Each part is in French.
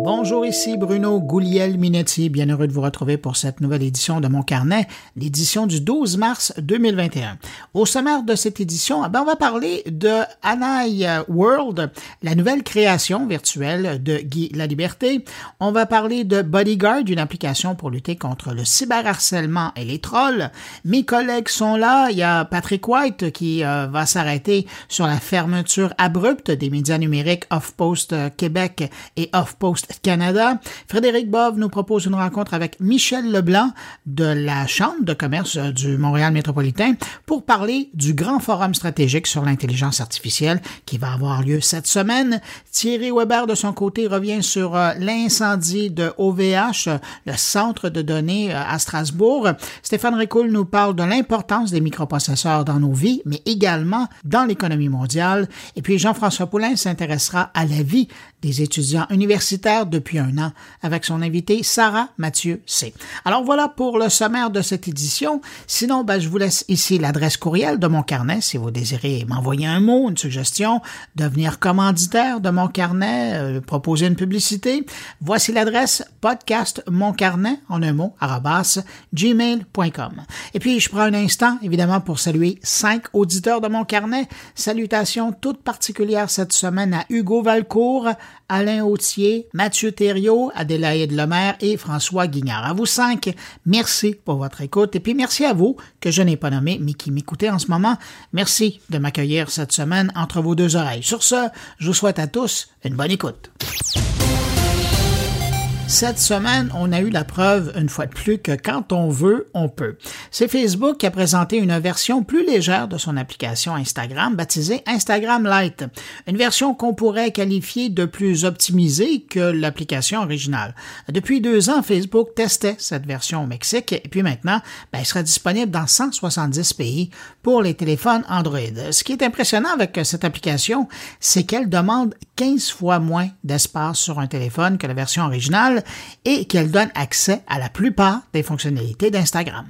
Bonjour, ici Bruno Gouliel-Minetti. Bien heureux de vous retrouver pour cette nouvelle édition de mon carnet, l'édition du 12 mars 2021. Au sommaire de cette édition, eh ben, on va parler de Anai World, la nouvelle création virtuelle de Guy Laliberté. On va parler de Bodyguard, une application pour lutter contre le cyberharcèlement et les trolls. Mes collègues sont là. Il y a Patrick White qui euh, va s'arrêter sur la fermeture abrupte des médias numériques Off-Post Québec et Off-Post Canada. Frédéric Bove nous propose une rencontre avec Michel Leblanc de la Chambre de commerce du Montréal métropolitain pour parler du grand forum stratégique sur l'intelligence artificielle qui va avoir lieu cette semaine. Thierry Weber, de son côté, revient sur euh, l'incendie de OVH, le centre de données euh, à Strasbourg. Stéphane Ricoul nous parle de l'importance des microprocesseurs dans nos vies, mais également dans l'économie mondiale. Et puis Jean-François Poulain s'intéressera à la vie des étudiants universitaires depuis un an avec son invité Sarah Mathieu C. Alors voilà pour le sommaire de cette édition. Sinon, ben, je vous laisse ici l'adresse courriel de mon carnet si vous désirez m'envoyer un mot, une suggestion, devenir commanditaire de mon carnet, euh, proposer une publicité. Voici l'adresse podcast mon carnet en un mot arrobas gmail.com. Et puis je prends un instant évidemment pour saluer cinq auditeurs de mon carnet. Salutations toutes particulières cette semaine à Hugo Valcourt, Alain Autier, Thériault, Adélaïde Lemaire et François Guignard. À vous cinq, merci pour votre écoute et puis merci à vous que je n'ai pas nommé mais qui m'écoutez en ce moment. Merci de m'accueillir cette semaine entre vos deux oreilles. Sur ce, je vous souhaite à tous une bonne écoute. Cette semaine, on a eu la preuve, une fois de plus, que quand on veut, on peut. C'est Facebook qui a présenté une version plus légère de son application Instagram, baptisée Instagram Lite, une version qu'on pourrait qualifier de plus optimisée que l'application originale. Depuis deux ans, Facebook testait cette version au Mexique et puis maintenant, ben, elle sera disponible dans 170 pays pour les téléphones Android. Ce qui est impressionnant avec cette application, c'est qu'elle demande 15 fois moins d'espace sur un téléphone que la version originale et qu'elle donne accès à la plupart des fonctionnalités d'Instagram.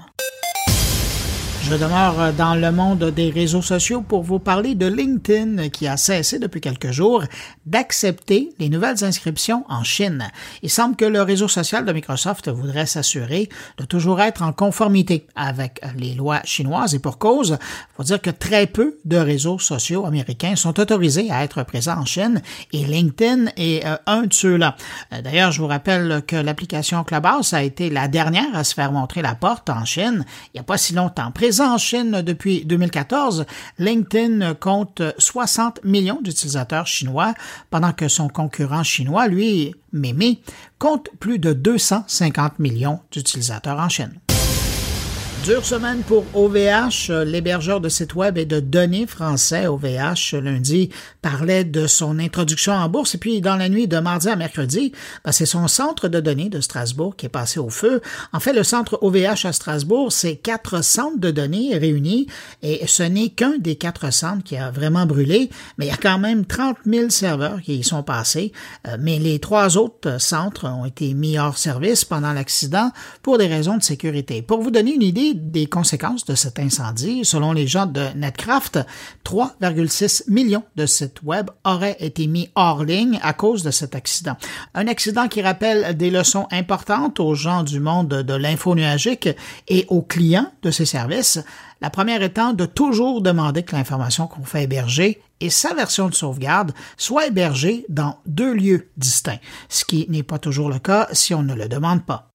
Je demeure dans le monde des réseaux sociaux pour vous parler de LinkedIn qui a cessé depuis quelques jours d'accepter les nouvelles inscriptions en Chine. Il semble que le réseau social de Microsoft voudrait s'assurer de toujours être en conformité avec les lois chinoises et pour cause, il faut dire que très peu de réseaux sociaux américains sont autorisés à être présents en Chine et LinkedIn est euh, un de ceux-là. Euh, d'ailleurs, je vous rappelle que l'application Clubhouse a été la dernière à se faire montrer la porte en Chine il n'y a pas si longtemps. En Chine depuis 2014, LinkedIn compte 60 millions d'utilisateurs chinois, pendant que son concurrent chinois, lui, Mimi, compte plus de 250 millions d'utilisateurs en Chine. Dure semaine pour OVH, l'hébergeur de sites web et de données français. OVH, lundi, parlait de son introduction en bourse et puis dans la nuit de mardi à mercredi, ben, c'est son centre de données de Strasbourg qui est passé au feu. En fait, le centre OVH à Strasbourg, c'est quatre centres de données réunis et ce n'est qu'un des quatre centres qui a vraiment brûlé, mais il y a quand même 30 000 serveurs qui y sont passés. Euh, mais les trois autres centres ont été mis hors service pendant l'accident pour des raisons de sécurité. Pour vous donner une idée des conséquences de cet incendie, selon les gens de Netcraft, 3,6 millions de sites web auraient été mis hors ligne à cause de cet accident. Un accident qui rappelle des leçons importantes aux gens du monde de l'info nuagique et aux clients de ces services. La première étant de toujours demander que l'information qu'on fait héberger et sa version de sauvegarde soit hébergée dans deux lieux distincts, ce qui n'est pas toujours le cas si on ne le demande pas.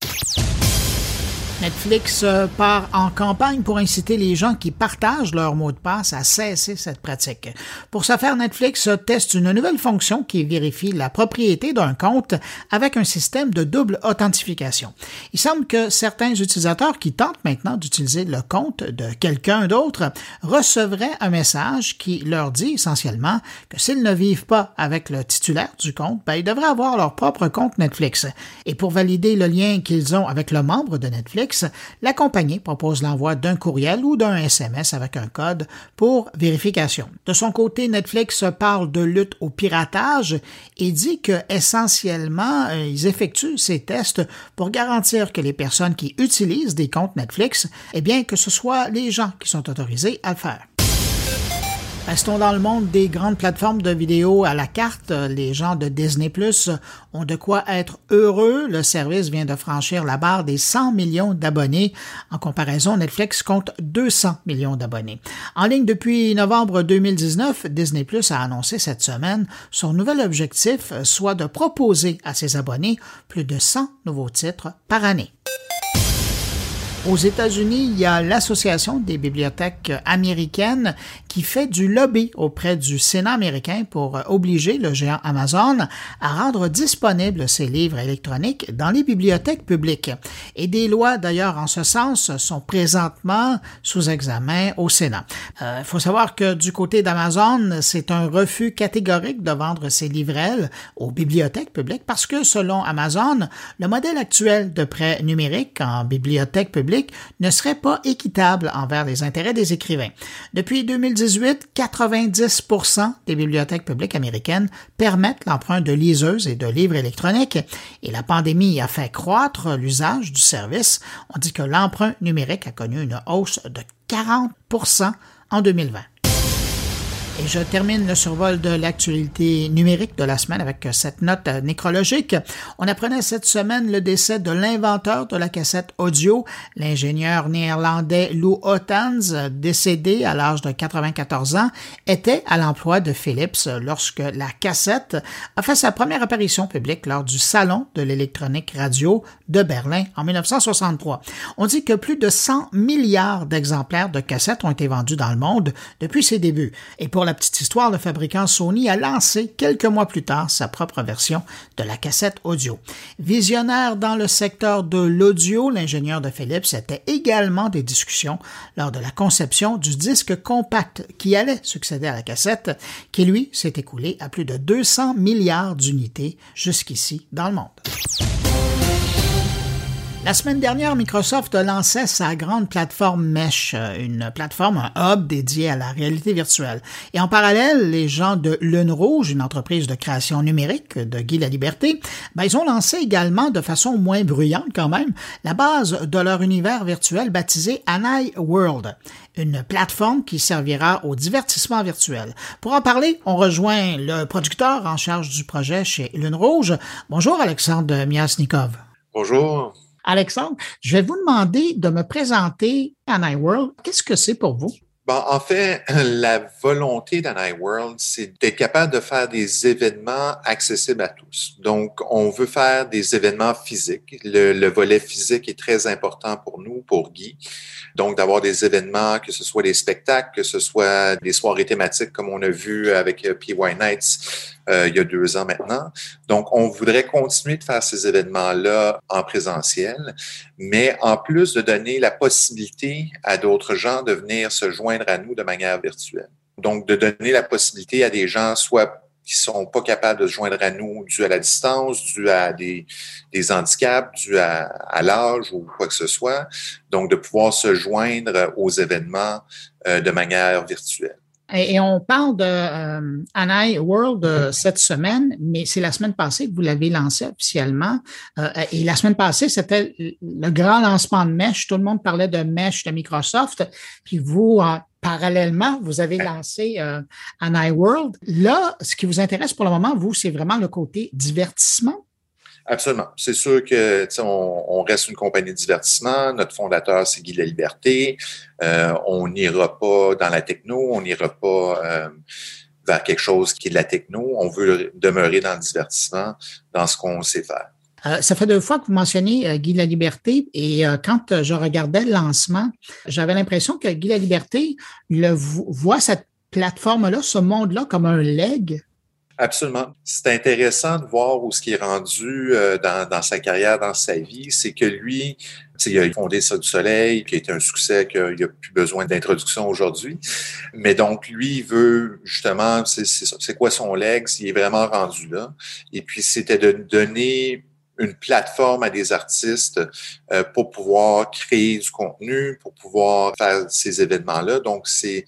Netflix euh, part en campagne pour inciter les gens qui partagent leur mot de passe à cesser cette pratique. Pour ce faire, Netflix teste une nouvelle fonction qui vérifie la propriété d'un compte avec un système de double authentification. Il semble que certains utilisateurs qui tentent maintenant d'utiliser le compte de quelqu'un d'autre recevraient un message qui leur dit essentiellement que s'ils ne vivent pas avec le titulaire du compte, ben, ils devraient avoir leur propre compte Netflix. Et pour valider le lien qu'ils ont avec le membre de Netflix, la compagnie propose l'envoi d'un courriel ou d'un SMS avec un code pour vérification. De son côté, Netflix parle de lutte au piratage et dit que essentiellement, euh, ils effectuent ces tests pour garantir que les personnes qui utilisent des comptes Netflix, eh bien, que ce soit les gens qui sont autorisés à le faire. Restons dans le monde des grandes plateformes de vidéo à la carte. Les gens de Disney Plus ont de quoi être heureux. Le service vient de franchir la barre des 100 millions d'abonnés. En comparaison, Netflix compte 200 millions d'abonnés. En ligne depuis novembre 2019, Disney Plus a annoncé cette semaine son nouvel objectif, soit de proposer à ses abonnés plus de 100 nouveaux titres par année. Aux États-Unis, il y a l'Association des bibliothèques américaines qui fait du lobby auprès du Sénat américain pour obliger le géant Amazon à rendre disponibles ses livres électroniques dans les bibliothèques publiques. Et des lois, d'ailleurs, en ce sens, sont présentement sous examen au Sénat. Il euh, faut savoir que du côté d'Amazon, c'est un refus catégorique de vendre ses livrelles aux bibliothèques publiques parce que, selon Amazon, le modèle actuel de prêt numérique en bibliothèque publique ne serait pas équitable envers les intérêts des écrivains. Depuis 2018, 90% des bibliothèques publiques américaines permettent l'emprunt de liseuses et de livres électroniques et la pandémie a fait croître l'usage du service. On dit que l'emprunt numérique a connu une hausse de 40% en 2020. Et je termine le survol de l'actualité numérique de la semaine avec cette note nécrologique. On apprenait cette semaine le décès de l'inventeur de la cassette audio, l'ingénieur néerlandais Lou Ottans, décédé à l'âge de 94 ans, était à l'emploi de Philips lorsque la cassette a fait sa première apparition publique lors du Salon de l'électronique radio de Berlin en 1963. On dit que plus de 100 milliards d'exemplaires de cassettes ont été vendus dans le monde depuis ses débuts. Et pour la petite histoire, le fabricant Sony a lancé quelques mois plus tard sa propre version de la cassette audio. Visionnaire dans le secteur de l'audio, l'ingénieur de Philips était également des discussions lors de la conception du disque compact qui allait succéder à la cassette, qui lui s'est écoulé à plus de 200 milliards d'unités jusqu'ici dans le monde. La semaine dernière, Microsoft lançait sa grande plateforme Mesh, euh, une plateforme, un hub dédié à la réalité virtuelle. Et en parallèle, les gens de Lune Rouge, une entreprise de création numérique de Guy La Liberté, ben, ils ont lancé également, de façon moins bruyante quand même, la base de leur univers virtuel baptisé Anai World, une plateforme qui servira au divertissement virtuel. Pour en parler, on rejoint le producteur en charge du projet chez Lune Rouge. Bonjour Alexandre Miasnikov. Bonjour. Alexandre, je vais vous demander de me présenter Anai World. Qu'est-ce que c'est pour vous? Bon, en fait, la volonté World, c'est d'être capable de faire des événements accessibles à tous. Donc, on veut faire des événements physiques. Le, le volet physique est très important pour nous, pour Guy. Donc, d'avoir des événements, que ce soit des spectacles, que ce soit des soirées thématiques comme on a vu avec euh, PY Nights euh, il y a deux ans maintenant. Donc, on voudrait continuer de faire ces événements-là en présentiel, mais en plus de donner la possibilité à d'autres gens de venir se joindre à nous de manière virtuelle. Donc, de donner la possibilité à des gens, soit qui sont pas capables de se joindre à nous dû à la distance, dû à des, des handicaps, dû à, à l'âge ou quoi que ce soit. Donc, de pouvoir se joindre aux événements euh, de manière virtuelle. Et, on parle de euh, World euh, cette semaine, mais c'est la semaine passée que vous l'avez lancé officiellement. Euh, et la semaine passée, c'était le grand lancement de Mesh. Tout le monde parlait de Mesh de Microsoft. Puis vous, parallèlement, vous avez lancé euh, World. Là, ce qui vous intéresse pour le moment, vous, c'est vraiment le côté divertissement? Absolument. C'est sûr que on, on, reste une compagnie de divertissement. Notre fondateur, c'est Guy La Liberté. Euh, on n'ira pas dans la techno, on n'ira pas euh, vers quelque chose qui est de la techno. On veut demeurer dans le divertissement, dans ce qu'on sait faire. Euh, ça fait deux fois que vous mentionnez euh, Guy La Liberté et quand je regardais le lancement, j'avais l'impression que Guy La Liberté le, voit cette plateforme-là, ce monde-là comme un leg Absolument. C'est intéressant de voir où ce qui est rendu euh, dans, dans, sa carrière, dans sa vie. C'est que lui, il a fondé ça du soleil, qui a été un succès qu'il n'a plus besoin d'introduction aujourd'hui. Mais donc, lui, il veut justement, c'est quoi son legs? Il est vraiment rendu là. Et puis, c'était de donner une plateforme à des artistes euh, pour pouvoir créer du contenu, pour pouvoir faire ces événements-là. Donc, c'est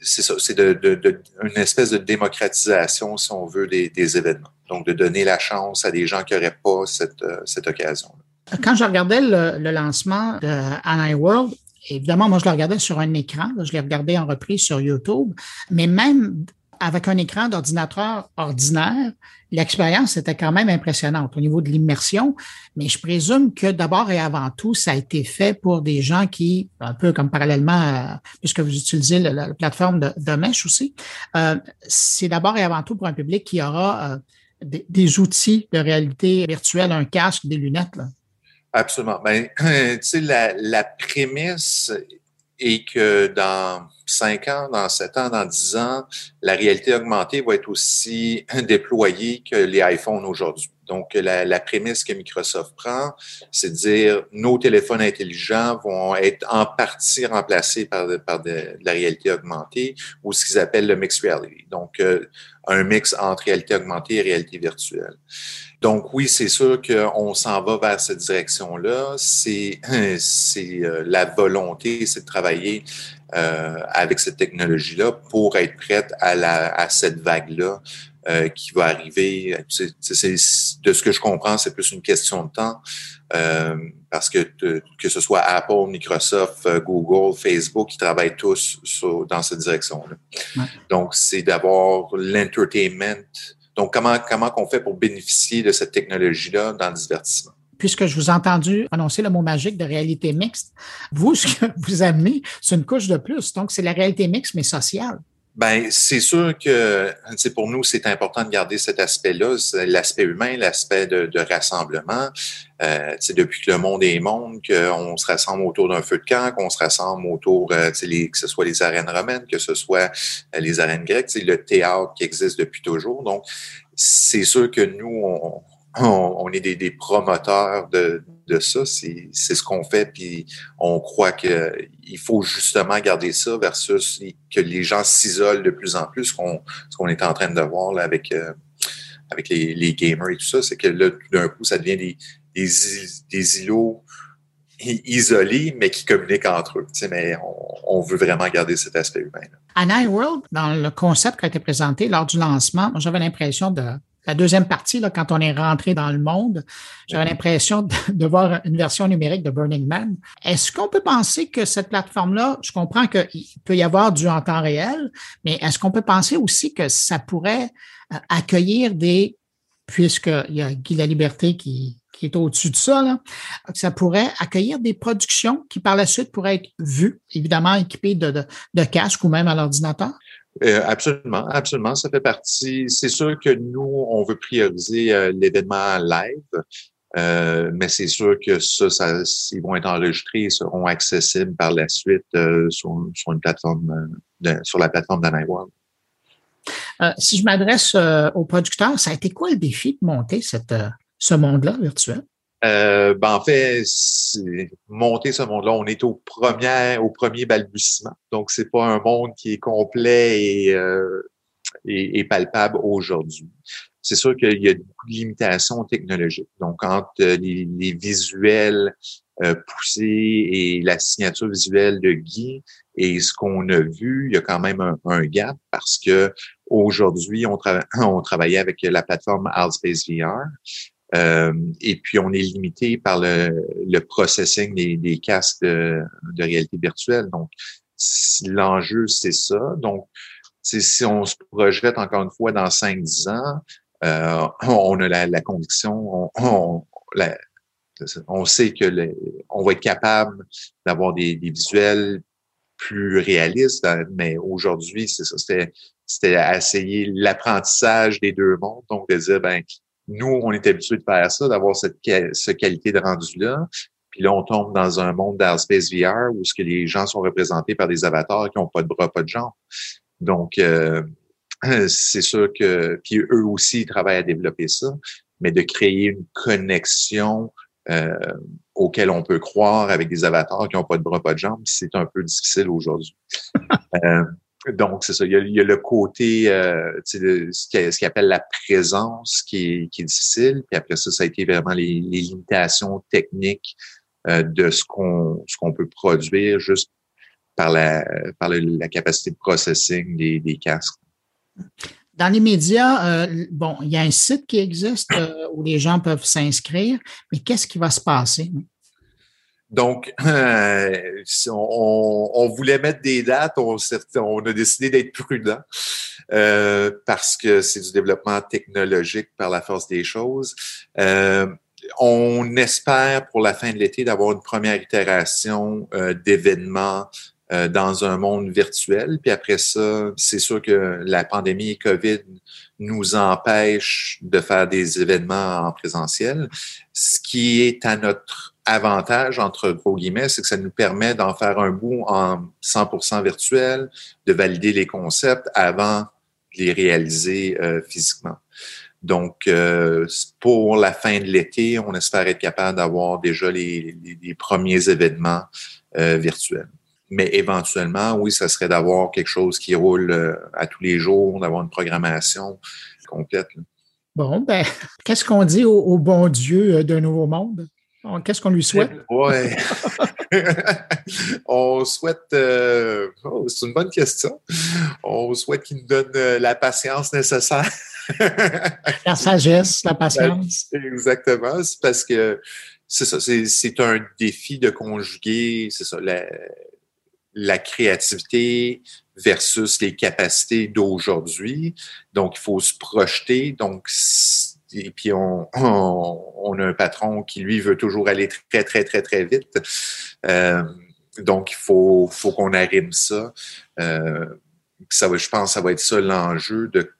c'est ça, c'est de, de, une espèce de démocratisation, si on veut, des, des, événements. Donc, de donner la chance à des gens qui n'auraient pas cette, euh, cette occasion-là. Quand je regardais le, le lancement de Anai World, évidemment, moi, je le regardais sur un écran. je l'ai regardé en reprise sur YouTube. Mais même avec un écran d'ordinateur ordinaire, l'expérience était quand même impressionnante au niveau de l'immersion. Mais je présume que d'abord et avant tout, ça a été fait pour des gens qui, un peu comme parallèlement, puisque vous utilisez la, plateforme de, Mesh aussi, euh, c'est d'abord et avant tout pour un public qui aura euh, des, outils de réalité virtuelle, un casque, des lunettes. Absolument. Ben, tu sais, la prémisse est que dans cinq ans, dans sept ans, dans dix ans, la réalité augmentée va être aussi déployée que les iPhones aujourd'hui. Donc, la, prémisse que Microsoft prend, c'est de dire nos téléphones intelligents vont être en partie remplacés par, par de, la réalité augmentée ou ce qu'ils appellent le mixed reality. Donc, euh, un mix entre réalité augmentée et réalité virtuelle. Donc oui, c'est sûr qu'on s'en va vers cette direction-là. C'est c'est euh, la volonté, c'est de travailler euh, avec cette technologie-là pour être prête à, la, à cette vague-là euh, qui va arriver. De ce que je comprends, c'est plus une question de temps. Euh, parce que que ce soit Apple, Microsoft, euh, Google, Facebook, qui travaillent tous sur, dans cette direction-là. Donc, c'est d'avoir l'entertainment donc, comment, comment qu'on fait pour bénéficier de cette technologie-là dans le divertissement? puisque je vous ai entendu annoncer le mot magique de réalité mixte, vous, ce que vous amenez, c'est une couche de plus. Donc, c'est la réalité mixte, mais sociale. Ben, c'est sûr que c'est pour nous, c'est important de garder cet aspect-là, l'aspect humain, l'aspect de, de, rassemblement. Euh, depuis que le monde est monde, qu'on se rassemble autour d'un feu de camp, qu'on se rassemble autour, euh, les, que ce soit les arènes romaines, que ce soit euh, les arènes grecques, le théâtre qui existe depuis toujours. Donc, c'est sûr que nous, on, on, est des, des, promoteurs de, de ça. C'est ce qu'on fait, puis on croit qu'il faut justement garder ça versus que les gens s'isolent de plus en plus. Ce qu'on est en train de voir là, avec, euh, avec les, gamers et tout ça, c'est que là, d'un coup, ça devient des, des, des, îlots isolés, mais qui communiquent entre eux. mais on, on, veut vraiment garder cet aspect humain. Là. À Night World, dans le concept qui a été présenté lors du lancement, j'avais l'impression de la deuxième partie, là, quand on est rentré dans le monde, j'avais l'impression de, voir une version numérique de Burning Man. Est-ce qu'on peut penser que cette plateforme-là, je comprends qu'il peut y avoir du en temps réel, mais est-ce qu'on peut penser aussi que ça pourrait euh, accueillir des, puisqu'il y a Guy La Liberté qui, qui est au-dessus de ça, là, ça pourrait accueillir des productions qui par la suite pourraient être vues, évidemment équipées de, de, de casques ou même à l'ordinateur? Euh, absolument, absolument. Ça fait partie. C'est sûr que nous, on veut prioriser euh, l'événement live, euh, mais c'est sûr que ça, ça, ils vont être enregistrés et seront accessibles par la suite sur, sur, une plateforme, sur la plateforme d'Anaiworld. si je m'adresse aux producteurs, ça a été quoi le défi de monter cette, ce monde-là virtuel? Euh, ben en fait, monter ce monde-là, on est au premier, au premier balbutiement. Donc, c'est pas un monde qui est complet et, euh, palpable aujourd'hui. C'est sûr qu'il y a beaucoup de limitations technologiques. Donc, entre les, visuels euh, poussés et la signature visuelle de Guy et ce qu'on a vu, il y a quand même un, gap parce que aujourd'hui, on, trava on travaillait avec la plateforme Altspace VR euh, et puis, on est limité par le, le processing des, des casques de, de, réalité virtuelle. Donc, l'enjeu, c'est ça. Donc, si on se projette encore une fois dans 5-10 ans, euh, on a la, la conviction, on, on, sait que on va être capable d'avoir des, des, visuels plus réalistes, mais aujourd'hui, c'est ça, c'était, c'était essayer l'apprentissage des deux mondes, donc de dire, ben, nous, on est habitué de faire ça, d'avoir cette, qualité de rendu-là. Puis là, on tombe dans un monde d'Arspace VR où ce que les gens sont représentés par des avatars qui n'ont pas de bras, pas de jambes. Donc, euh, c'est sûr que, puis eux aussi, ils travaillent à développer ça, mais de créer une connexion euh, auquel on peut croire avec des avatars qui n'ont pas de bras, pas de jambes, c'est un peu difficile aujourd'hui. euh, donc, c'est ça. Il y, a, le côté, euh, ce qu'il appelle la présence qui est, qui est, difficile. Puis après ça, ça a été vraiment les, les limitations techniques euh, de ce qu'on ce qu'on peut produire juste par la par la capacité de processing des, des casques. Dans les médias, euh, bon, il y a un site qui existe euh, où les gens peuvent s'inscrire, mais qu'est-ce qui va se passer? Donc, on, voulait mettre des dates, on, a décidé d'être prudent euh, parce que c'est du développement technologique par la force des choses. Euh, on espère pour la fin de l'été d'avoir une première itération euh, d'événements euh, dans un monde virtuel. Puis après ça, c'est sûr que la pandémie COVID nous empêche de faire des événements en présentiel. Ce qui est à notre avantage, entre gros guillemets, c'est que ça nous permet d'en faire un bout en 100% virtuel, de valider les concepts avant de les réaliser euh, physiquement. Donc, euh, pour la fin de l'été, on espère être capable d'avoir déjà les, premiers événements euh, virtuels. Mais éventuellement, oui, ça serait d'avoir quelque chose qui roule à tous les jours, d'avoir une programmation complète. Bon, ben, qu'est-ce qu'on dit au, bon Dieu d'un nouveau monde? Qu'est-ce qu'on lui souhaite? Oui. on souhaite. oh, c'est une bonne question. On souhaite qu'il nous donne la patience nécessaire la sagesse, la patience. Exactement. C'est parce que c'est ça, c'est un défi de conjuguer, c'est ça, la, la, créativité versus les capacités d'aujourd'hui. Donc, il faut se projeter. Donc, et puis on, a un patron qui, lui, veut toujours aller très, très, très, très vite. Euh, donc, il faut, faut qu'on arrime ça. Euh, ça va, je pense que ça va être ça l'enjeu de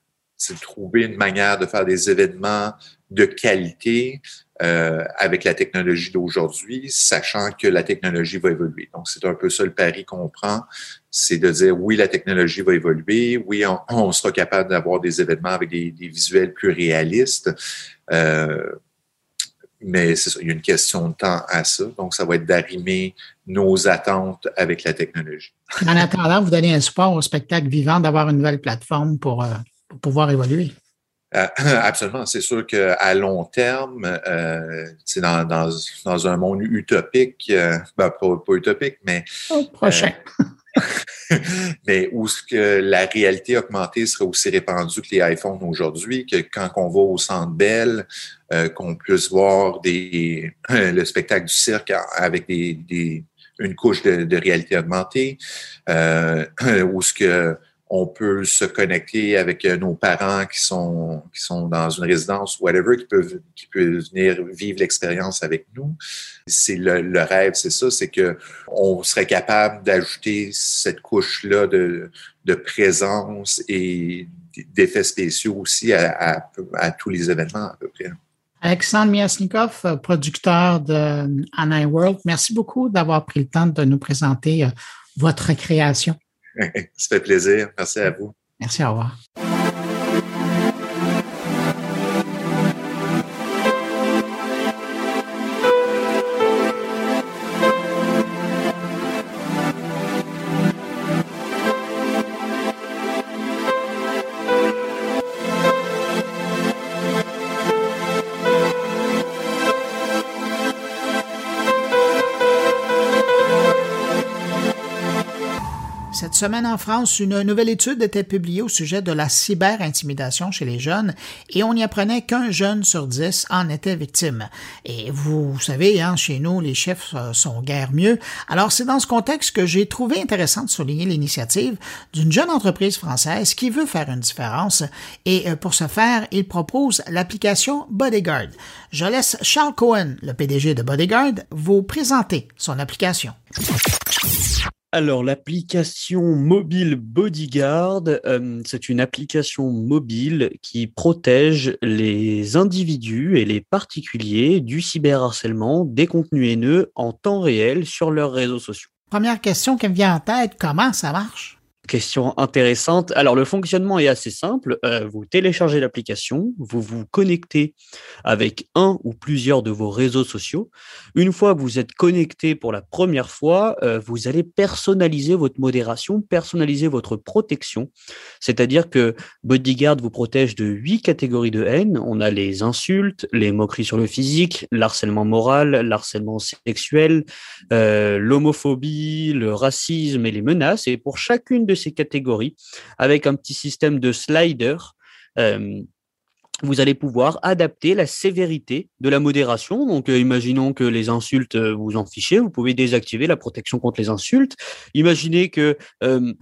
de trouver une manière de faire des événements de qualité euh, avec la technologie d'aujourd'hui, sachant que la technologie va évoluer. Donc, c'est un peu ça le pari qu'on prend, c'est de dire oui, la technologie va évoluer, oui, on, sera capable d'avoir des événements avec des, visuels plus réalistes. Euh, mais il y a une question de temps à ça. Donc, ça va être d'arrimer nos attentes avec la technologie. En attendant, vous donnez un support au spectacle vivant d'avoir une nouvelle plateforme pour euh, pour pouvoir évoluer. Euh, absolument. C'est sûr qu'à long terme, euh, dans, dans, dans, un monde utopique, euh, ben, pas, utopique, mais. prochain. mais où ce que la réalité augmentée serait aussi répandue que les iPhones aujourd'hui, que quand on va au Centre Bell, qu'on puisse voir des, le spectacle du cirque avec des, des une couche de, de réalité augmentée, où ce que on peut se connecter avec euh, nos parents qui sont, qui sont dans une résidence ou whatever, qui peuvent, qui peuvent venir vivre l'expérience avec nous. C'est le, rêve, c'est ça, c'est que on serait capable d'ajouter cette couche-là de, de présence et d'effets spéciaux aussi à, à, à, tous les événements à peu près. Alexandre Miasnikov, producteur de Anna World, merci beaucoup d'avoir pris le temps de nous présenter euh, votre création. Ça fait plaisir. Merci à vous. Merci, au revoir. Semaine en France, une nouvelle étude était publiée au sujet de la cyber-intimidation chez les jeunes et on y apprenait qu'un jeune sur dix en était victime. Et vous savez, hein, chez nous, les chiffres euh, sont guère mieux. Alors c'est dans ce contexte que j'ai trouvé intéressant de souligner l'initiative d'une jeune entreprise française qui veut faire une différence et euh, pour ce faire, il propose l'application Bodyguard. Je laisse Charles Cohen, le PDG de Bodyguard, vous présenter son application. Alors, l'application mobile Bodyguard, euh, c'est une application mobile qui protège les individus et les particuliers du cyberharcèlement, des contenus haineux en temps réel sur leurs réseaux sociaux. Première question qui me vient en tête, comment ça marche? Question intéressante. Alors, le fonctionnement est assez simple. Euh, vous téléchargez l'application, vous vous connectez avec un ou plusieurs de vos réseaux sociaux. Une fois que vous êtes connecté pour la première fois, euh, vous allez personnaliser votre modération, personnaliser votre protection. C'est-à-dire que Bodyguard vous protège de huit catégories de haine. On a les insultes, les moqueries sur le physique, l'harcèlement moral, l'harcèlement sexuel, euh, l'homophobie, le racisme et les menaces. Et pour chacune de ces catégories avec un petit système de slider. Euh, vous allez pouvoir adapter la sévérité de la modération. Donc, euh, imaginons que les insultes euh, vous en fichez, vous pouvez désactiver la protection contre les insultes. Imaginez que euh,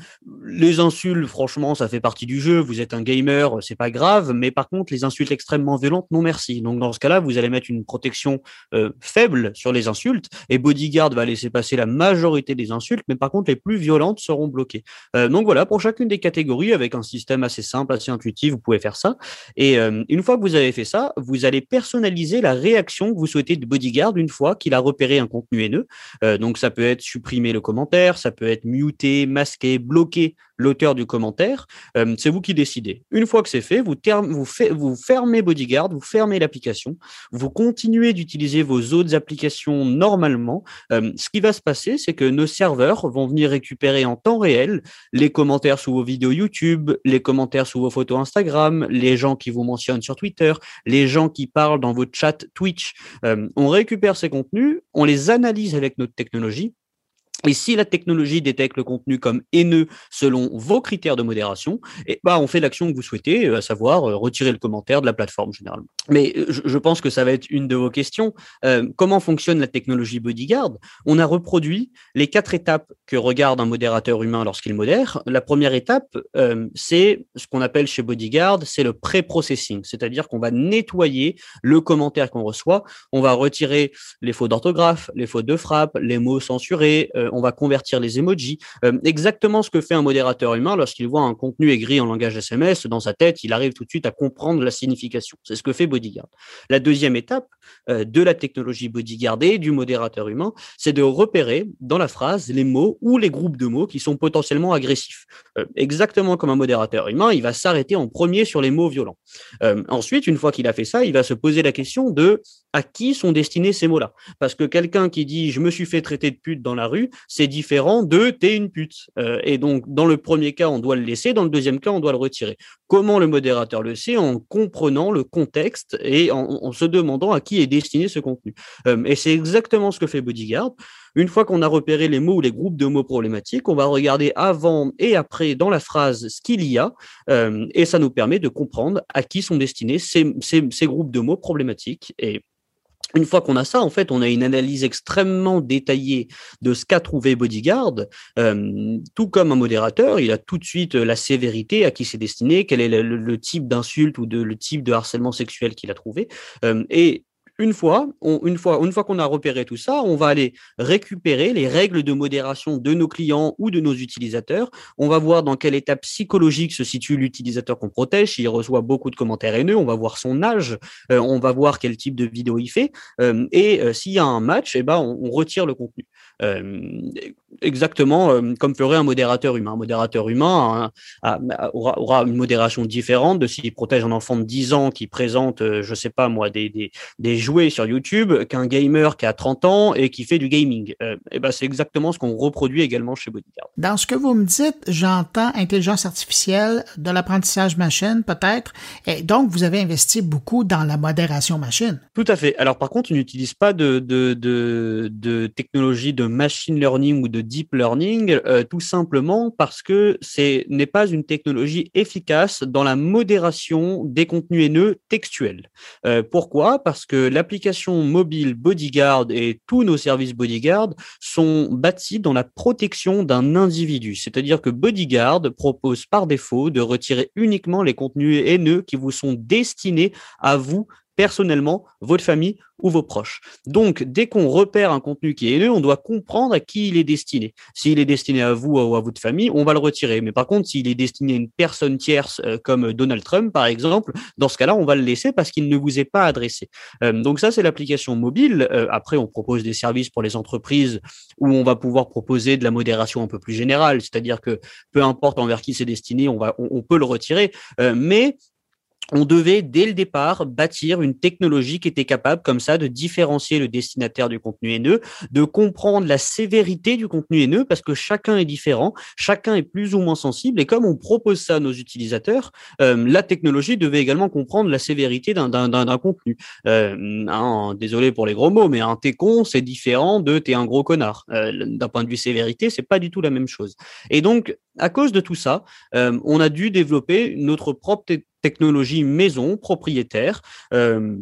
les insultes, franchement, ça fait partie du jeu. Vous êtes un gamer, c'est pas grave. Mais par contre, les insultes extrêmement violentes, non merci. Donc, dans ce cas-là, vous allez mettre une protection faible sur les insultes et Bodyguard va laisser passer la majorité des insultes, mais par contre, les plus violentes seront bloquées. donc voilà, pour chacune des catégories, avec un système assez simple, assez intuitif, vous pouvez faire ça. Et une fois que vous avez fait ça, vous allez personnaliser la réaction que vous souhaitez de Bodyguard une fois qu'il a repéré un contenu haineux. Euh, donc ça peut être supprimer le commentaire, ça peut être muter, masquer, bloquer l'auteur du commentaire. Euh, c'est vous qui décidez. Une fois que c'est fait, vous, fermez Bodyguard, vous fermez l'application, vous continuez d'utiliser vos autres applications normalement. Euh, ce qui va se passer, c'est que nos serveurs vont venir récupérer en temps réel les commentaires sous vos vidéos YouTube, les commentaires sous vos photos Instagram, les gens qui vous mentionnent sur Twitter, les gens qui parlent dans votre chat Twitch. Euh, on récupère ces contenus, on les analyse avec notre technologie et si la technologie détecte le contenu comme haineux selon vos critères de modération, eh ben, on fait l'action que vous souhaitez, euh, à savoir euh, retirer le commentaire de la plateforme généralement. Mais euh, je, pense que ça va être une de vos questions. comment fonctionne la technologie Bodyguard? On a reproduit les quatre étapes que regarde un modérateur humain lorsqu'il modère. La première étape, c'est ce qu'on appelle chez Bodyguard, c'est le pré-processing, c'est-à-dire qu'on va nettoyer le commentaire qu'on reçoit, on va retirer les fautes d'orthographe, les fautes de frappe, les mots censurés, on va convertir les emojis. Euh, exactement ce que fait un modérateur humain lorsqu'il voit un contenu écrit en langage SMS dans sa tête, il arrive tout de suite à comprendre la signification. C'est ce que fait Bodyguard. La deuxième étape euh, de la technologie Bodyguard et du modérateur humain, c'est de repérer dans la phrase les mots ou les groupes de mots qui sont potentiellement agressifs. Euh, exactement comme un modérateur humain, il va s'arrêter en premier sur les mots violents. ensuite, une fois qu'il a fait ça, il va se poser la question de à qui sont destinés ces mots-là. Parce que quelqu'un qui dit je me suis fait traiter de pute dans la rue, c'est différent de t'es une pute. Euh, et donc, dans le premier cas, on doit le laisser, dans le deuxième cas, on doit le retirer. Comment le modérateur le sait? En comprenant le contexte et en, se demandant à qui est destiné ce contenu. Euh, et c'est exactement ce que fait Bodyguard. Une fois qu'on a repéré les mots ou les groupes de mots problématiques, on va regarder avant et après dans la phrase ce qu'il y a, euh, et ça nous permet de comprendre à qui sont destinés ces, ces, ces groupes de mots problématiques. Et une fois qu'on a ça, en fait, on a une analyse extrêmement détaillée de ce qu'a trouvé Bodyguard. Euh, tout comme un modérateur, il a tout de suite la sévérité à qui c'est destiné, quel est le, type d'insulte ou le type de harcèlement sexuel qu'il a trouvé. Euh, et une fois, une fois, une fois qu'on a repéré tout ça, on va aller récupérer les règles de modération de nos clients ou de nos utilisateurs. On va voir dans quelle étape psychologique se situe l'utilisateur qu'on protège. S'il reçoit beaucoup de commentaires haineux, on va voir son âge, euh, on va voir quel type de vidéo il fait. Euh, et euh, s'il y a un match, eh ben, on retire le contenu. Euh, exactement euh, comme ferait un modérateur humain. Un modérateur humain aura, une modération différente de s'il protège un enfant de 10 ans qui présente, euh, je sais pas moi, des, des, jouets sur YouTube qu'un gamer qui a 30 ans et qui fait du gaming. et ben c'est exactement ce qu'on reproduit également chez Bodyguard. Dans ce que vous me dites, j'entends intelligence artificielle, de l'apprentissage machine peut-être, et donc vous avez investi beaucoup dans la modération machine. Tout à fait. Alors par contre, on n'utilise pas de, de, de, de technologie de machine learning ou de deep learning, euh, tout simplement parce que ce n'est pas une technologie efficace dans la modération des contenus haineux textuels. Euh, pourquoi? Parce que l'application mobile Bodyguard et tous nos services Bodyguard sont bâtis dans la protection d'un individu. C'est-à-dire que Bodyguard propose par défaut de retirer uniquement les contenus haineux qui vous sont destinés à vous personnellement, votre famille ou vos proches. Donc, dès qu'on repère un contenu qui est haineux, on doit comprendre à qui il est destiné. S'il est destiné à vous ou à votre famille, on va le retirer. Mais par contre, s'il est destiné à une personne tierce euh, comme Donald Trump, par exemple, dans ce cas-là, on va le laisser parce qu'il ne vous est pas adressé. Euh, donc ça, c'est l'application mobile. Euh, après, on propose des services pour les entreprises où on va pouvoir proposer de la modération un peu plus générale, c'est-à-dire que peu importe envers qui c'est destiné, on va, on, peut le retirer. mais on devait dès le départ bâtir une technologie qui était capable comme ça de différencier le destinataire du contenu haineux, de comprendre la sévérité du contenu haineux parce que chacun est différent, chacun est plus ou moins sensible et comme on propose ça à nos utilisateurs, euh, la technologie devait également comprendre la sévérité d'un contenu. Euh, désolé pour les gros mots, mais un t'es con c'est différent de t'es un gros connard. Euh, d'un point de vue sévérité, c'est pas du tout la même chose. Et donc à cause de tout ça, on a dû développer notre propre technologie maison, propriétaire, euh,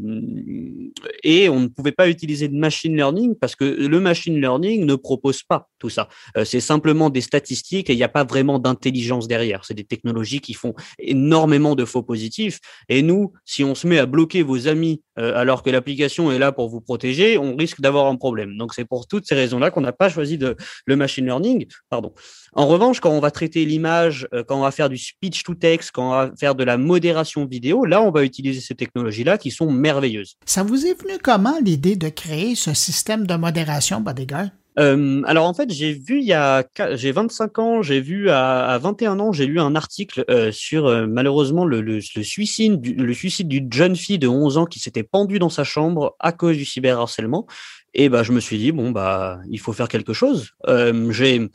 et on ne pouvait pas utiliser de machine learning parce que le machine learning ne propose pas tout ça. Euh, c'est simplement des statistiques et il n'y a pas vraiment d'intelligence derrière. C'est des technologies qui font énormément de faux positifs. Et nous, si on se met à bloquer vos amis euh, alors que l'application est là pour vous protéger, on risque d'avoir un problème. Donc c'est pour toutes ces raisons-là qu'on n'a pas choisi de, le machine learning. Pardon. En revanche, quand on va traiter l'image, quand on va faire du speech to text, quand on va faire de la modération vidéo, là, on va utiliser ces technologies-là qui sont merveilleuses. Ça vous est venu comment l'idée de créer ce système de modération Bodyguard? Euh, alors en fait, j'ai vu il y a j'ai 25 ans, j'ai vu à, à, 21 ans, j'ai lu un article euh, sur euh, malheureusement le, le, le, suicide du, le suicide d'une jeune fille de 11 ans qui s'était pendue dans sa chambre à cause du cyberharcèlement. Et bah je me suis dit bon bah il faut faire quelque chose. J'ai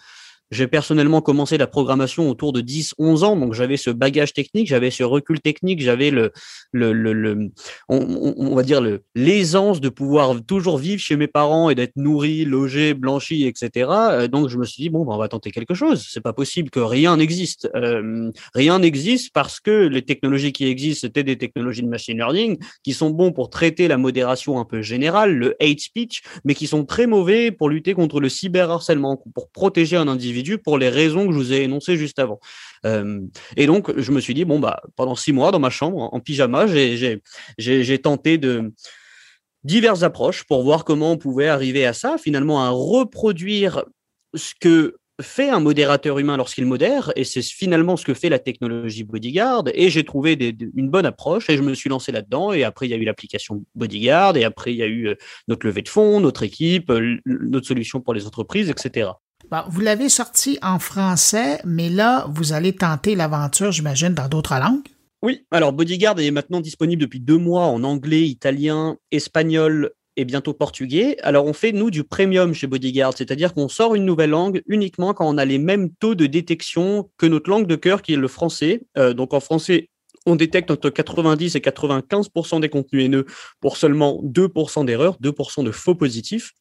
j'ai personnellement commencé la programmation autour de 10-11 ans, donc j'avais ce bagage technique, j'avais ce recul technique, j'avais le, le, le, on, va dire le l'aisance de pouvoir toujours vivre chez mes parents et d'être nourri, logé, blanchi, etc. Euh, donc je me suis dit bon, ben, on va tenter quelque chose. C'est pas possible que rien n'existe. Euh, rien n'existe parce que les technologies qui existent c'était des technologies de machine learning qui sont bons pour traiter la modération un peu générale, le hate speech, mais qui sont très mauvais pour lutter contre le cyberharcèlement, pour protéger un individu pour les raisons que je vous ai énoncées juste avant. Euh, et donc, je me suis dit, bon, bah, pendant six mois, dans ma chambre, en pyjama, j'ai tenté de diverses approches pour voir comment on pouvait arriver à ça, finalement, à reproduire ce que fait un modérateur humain lorsqu'il modère, et c'est finalement ce que fait la technologie Bodyguard, et j'ai trouvé une bonne approche, et je me suis lancé là-dedans, et après il y a eu l'application Bodyguard, et après il y a eu euh, notre levée de fonds, notre équipe, euh, notre solution pour les entreprises, etc vous l'avez sorti en français, mais là, vous allez tenter l'aventure, j'imagine, dans d'autres langues? Oui, alors Bodyguard est maintenant disponible depuis deux mois en anglais, italien, espagnol et bientôt portugais. Alors on fait, nous, du premium chez Bodyguard, c'est-à-dire qu'on sort une nouvelle langue uniquement quand on a les mêmes taux de détection que notre langue de cœur, qui est le français. Euh, donc en français, on détecte entre 90 et 95 des contenus haineux pour seulement 2 d'erreurs, 2 de faux positifs.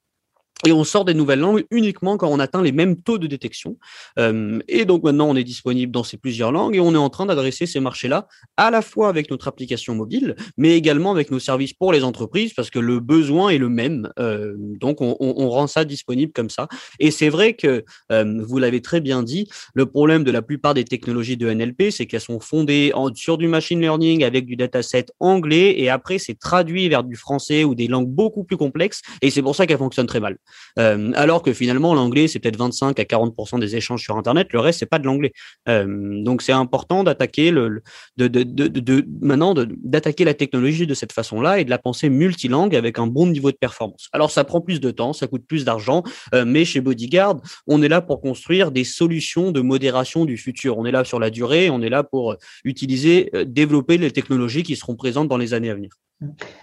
Et on sort des nouvelles langues uniquement quand on atteint les mêmes taux de détection. Euh, et donc maintenant, on est disponible dans ces plusieurs langues et on est en train d'adresser ces marchés-là à la fois avec notre application mobile, mais également avec nos services pour les entreprises parce que le besoin est le même. Euh, donc on, rend ça disponible comme ça. Et c'est vrai que, euh, vous l'avez très bien dit, le problème de la plupart des technologies de NLP, c'est qu'elles sont fondées sur du machine learning avec du dataset anglais et après c'est traduit vers du français ou des langues beaucoup plus complexes et c'est pour ça qu'elles fonctionnent très mal. Euh, alors que finalement, l'anglais, c'est peut-être 25 à 40% des échanges sur Internet. Le reste, c'est pas de l'anglais. Euh, donc, c'est important d'attaquer le, de, de, de, maintenant d'attaquer la technologie de cette façon-là et de la penser multilingue avec un bon niveau de performance. Alors, ça prend plus de temps, ça coûte plus d'argent, euh, mais chez Bodyguard, on est là pour construire des solutions de modération du futur. On est là sur la durée, on est là pour utiliser, développer les technologies qui seront présentes dans les années à venir.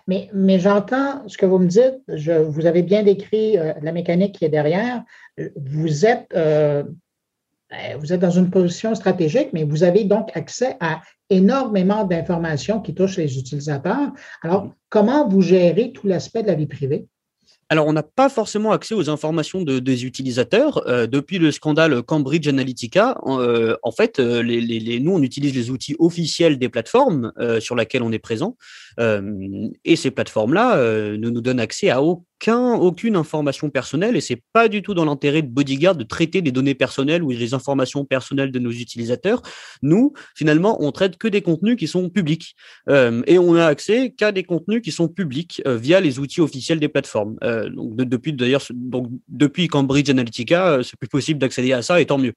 Mais, mais j'entends ce que vous me dites. Je, vous avez bien décrit euh, la mécanique qui est derrière. Vous êtes, euh, ben, vous êtes dans une position stratégique, mais vous avez donc accès à énormément d'informations qui touchent les utilisateurs. Alors, comment vous gérez tout l'aspect de la vie privée? Alors, on n'a pas forcément accès aux informations de, des utilisateurs. Euh, depuis le scandale Cambridge Analytica, euh, en fait, euh, les, les, nous, on utilise les outils officiels des plateformes sur lesquelles on est présent. et ces plateformes-là ne nous donnent accès à aucun aucune information personnelle et c'est pas du tout dans l'intérêt de Bodyguard de traiter des données personnelles ou des informations personnelles de nos utilisateurs. Nous, finalement, on traite que des contenus qui sont publics euh, et on a accès qu'à des contenus qui sont publics euh, via les outils officiels des plateformes. Euh, donc depuis donc depuis Cambridge Analytica, c'est plus possible d'accéder à ça et tant mieux.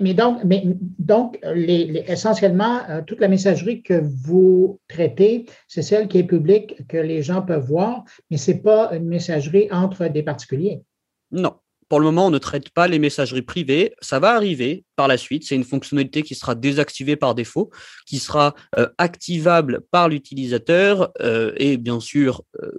Mais donc, mais donc essentiellement, euh, toute la messagerie que vous traitez, c'est celle qui est publique, que les gens peuvent voir, mais ce n'est pas une messagerie entre des particuliers. Non. Pour le moment, on ne traite pas les messageries privées. Ça va arriver par la suite. C'est une fonctionnalité qui sera désactivée par défaut, qui sera euh, activable par l'utilisateur euh, et bien sûr, euh,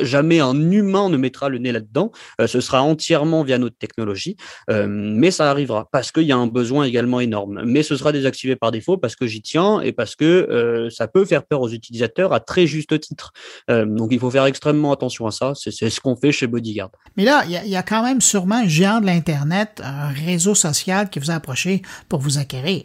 jamais un humain ne mettra le nez là-dedans. ce sera entièrement via notre technologie, mais ça arrivera parce qu'il y a un besoin également énorme. Mais ce sera désactivé par défaut parce que j'y tiens et parce que ça peut faire peur aux utilisateurs à très juste titre. donc il faut faire extrêmement attention à ça. C'est ce qu'on fait chez Bodyguard. Mais là, il y, y, a quand même sûrement un géant de l'Internet, un réseau social qui vous a approché pour vous acquérir.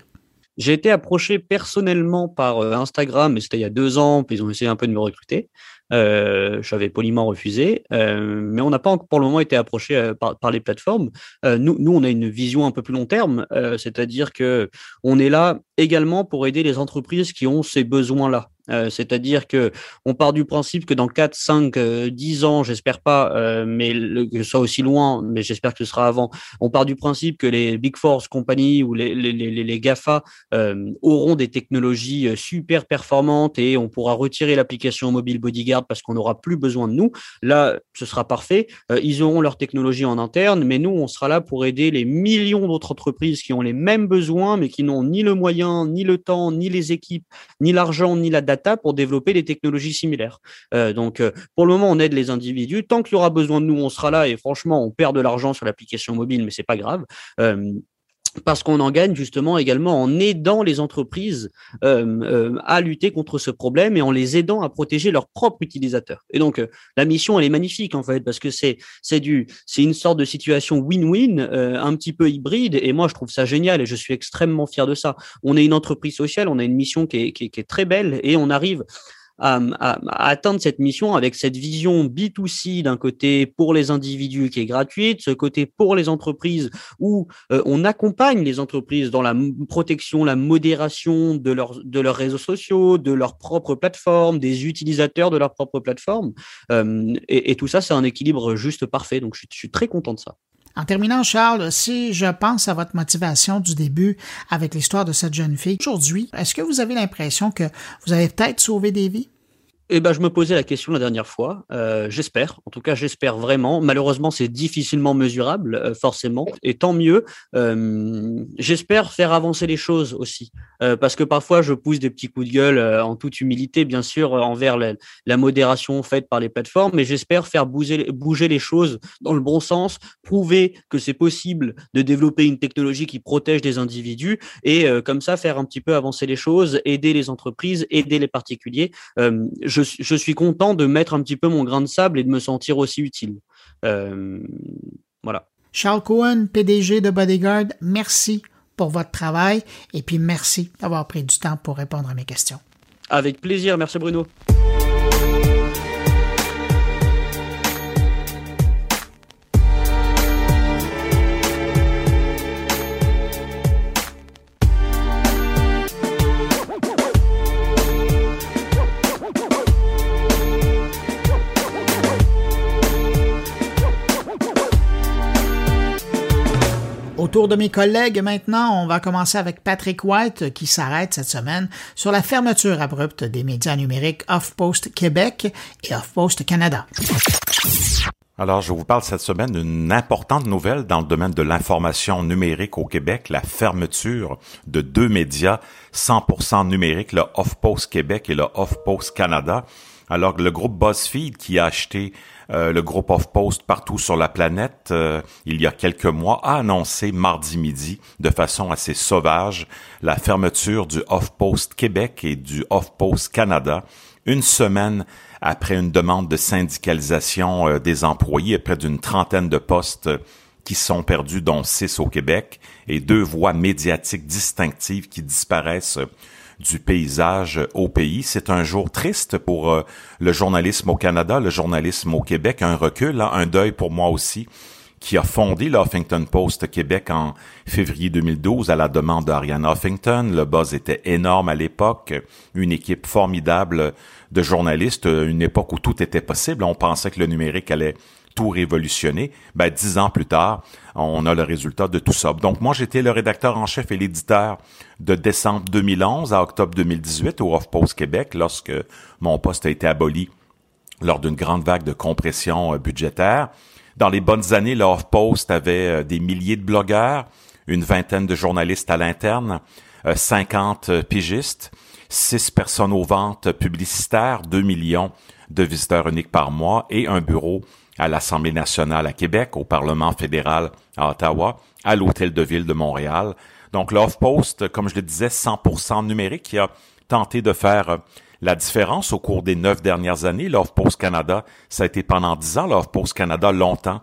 J'ai été approché personnellement par Instagram, mais c'était il y a deux ans, puis ils ont essayé un peu de me recruter. Euh, J'avais poliment refusé, euh, mais on n'a pas pour le moment été approché euh, par, par, les plateformes. Euh, nous, nous, on a une vision un peu plus long terme, euh, c'est-à-dire que on est là également pour aider les entreprises qui ont ces besoins-là. Euh, c'est-à-dire que on part du principe que dans 4, 5, 10 ans, j'espère pas, euh, mais que ce soit aussi loin, mais j'espère que ce sera avant, on part du principe que les Big Force compagnies ou les, GAFA euh, auront des technologies super performantes et on pourra retirer l'application mobile Bodyguard parce qu'on n'aura plus besoin de nous. Là, ce sera parfait. Ils auront leur technologie en interne, mais nous, on sera là pour aider les millions d'autres entreprises qui ont les mêmes besoins, mais qui n'ont ni le moyen, ni le temps, ni les équipes, ni l'argent, ni la data pour développer des technologies similaires. Euh, donc, euh, pour le moment, on aide les individus. Tant qu'il y aura besoin de nous, on sera là. Et franchement, on perd de l'argent sur l'application mobile, mais c'est pas grave. Euh, parce qu'on en gagne justement également en aidant les entreprises euh, euh, à lutter contre ce problème et en les aidant à protéger leurs propres utilisateurs. Et donc euh, la mission elle est magnifique en fait parce que c'est c'est du c'est une sorte de situation win-win euh, un petit peu hybride et moi je trouve ça génial et je suis extrêmement fier de ça. On est une entreprise sociale, on a une mission qui est, qui est, qui est très belle et on arrive à, atteindre cette mission avec cette vision B2C d'un côté pour les individus qui est gratuite, ce côté pour les entreprises où euh, on accompagne les entreprises dans la protection, la modération de, de leurs réseaux sociaux, de leurs propres plateformes, des utilisateurs de leurs propres plateformes. Euh, et, tout ça, c'est un équilibre juste parfait. Donc, je suis très content de ça. En terminant, Charles, si je pense à votre motivation du début avec l'histoire de cette jeune fille, aujourd'hui, est-ce que vous avez l'impression que vous avez peut-être sauvé des vies? Eh ben, je me posais la question la dernière fois. Euh, j'espère. En tout cas, j'espère vraiment. Malheureusement, c'est difficilement mesurable, euh, forcément. Et tant mieux. Euh, j'espère faire avancer les choses aussi, euh, parce que parfois, je pousse des petits coups de gueule, euh, en toute humilité, bien sûr, envers la, la modération faite par les plateformes. Mais j'espère faire bouger, bouger les choses dans le bon sens, prouver que c'est possible de développer une technologie qui protège des individus et euh, comme ça faire un petit peu avancer les choses, aider les entreprises, aider les particuliers. Je, je, suis content de mettre un petit peu mon grain de sable et de me sentir aussi utile. Euh, voilà. Charles Cohen, PDG de Bodyguard, merci pour votre travail et puis merci d'avoir pris du temps pour répondre à mes questions. Avec plaisir, merci Bruno. Autour de mes collègues maintenant, on va commencer avec Patrick White qui s'arrête cette semaine sur la fermeture abrupte des médias numériques HuffPost Québec et HuffPost Canada. Alors, je vous parle cette semaine d'une importante nouvelle dans le domaine de l'information numérique au Québec, la fermeture de deux médias 100% numériques, le HuffPost Québec et le HuffPost Canada. Alors, le groupe BuzzFeed qui a acheté euh, le groupe HuffPost partout sur la planète, euh, il y a quelques mois, a annoncé mardi midi, de façon assez sauvage, la fermeture du HuffPost Québec et du HuffPost Canada, une semaine après une demande de syndicalisation euh, des employés près d'une trentaine de postes qui sont perdus, dont six au Québec, et deux voies médiatiques distinctives qui disparaissent du paysage au pays. C'est un jour triste pour euh, le journalisme au Canada, le journalisme au Québec, un recul, hein, un deuil pour moi aussi qui a fondé l'Huffington Post Québec en février 2012 à la demande d'Ariane Huffington. Le buzz était énorme à l'époque, une équipe formidable de journalistes, une époque où tout était possible. On pensait que le numérique allait tout révolutionner. Ben, dix ans plus tard, on a le résultat de tout ça. Donc, moi, j'étais le rédacteur en chef et l'éditeur de décembre 2011 à octobre 2018 au HuffPost Québec, lorsque mon poste a été aboli lors d'une grande vague de compression budgétaire. Dans les bonnes années, le HuffPost avait des milliers de blogueurs, une vingtaine de journalistes à l'interne, 50 pigistes, 6 personnes aux ventes publicitaires, 2 millions de visiteurs uniques par mois et un bureau à l'Assemblée nationale à Québec, au Parlement fédéral à Ottawa, à l'Hôtel de Ville de Montréal. Donc l'Off-Post, comme je le disais, 100% numérique, qui a tenté de faire la différence au cours des neuf dernières années. L'Off-Post Canada, ça a été pendant dix ans. L'Off-Post Canada, longtemps,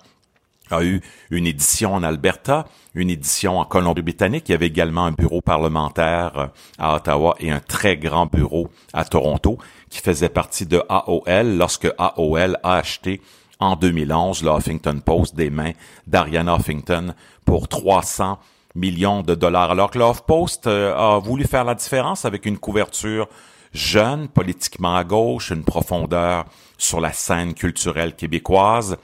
a eu une édition en Alberta, une édition en Colombie-Britannique. Il y avait également un bureau parlementaire euh, à Ottawa et un très grand bureau à Toronto qui faisait partie de AOL lorsque AOL a acheté en 2011 le Huffington Post des mains d'Ariana Huffington pour 300 millions de dollars. Alors que le HuffPost euh, a voulu faire la différence avec une couverture jeune, politiquement à gauche, une profondeur sur la scène culturelle québécoise,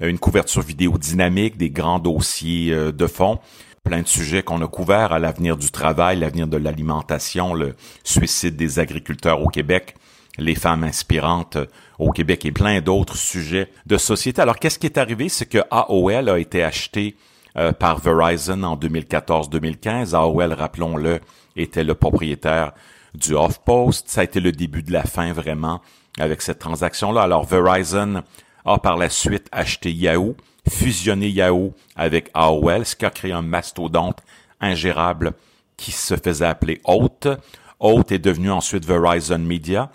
une couverture vidéo dynamique, des grands dossiers euh, de fond, plein de sujets qu'on a couverts à l'avenir du travail, l'avenir de l'alimentation, le suicide des agriculteurs au Québec, les femmes inspirantes au Québec et plein d'autres sujets de société. Alors, qu'est-ce qui est arrivé? C'est que AOL a été acheté euh, par Verizon en 2014-2015. AOL, rappelons-le, était le propriétaire du Off-Post. Ça a été le début de la fin, vraiment, avec cette transaction-là. Alors, Verizon a par la suite acheté Yahoo, fusionné Yahoo avec AOL, ce qui a créé un mastodonte ingérable qui se faisait appeler Haute. Haute est devenu ensuite Verizon Media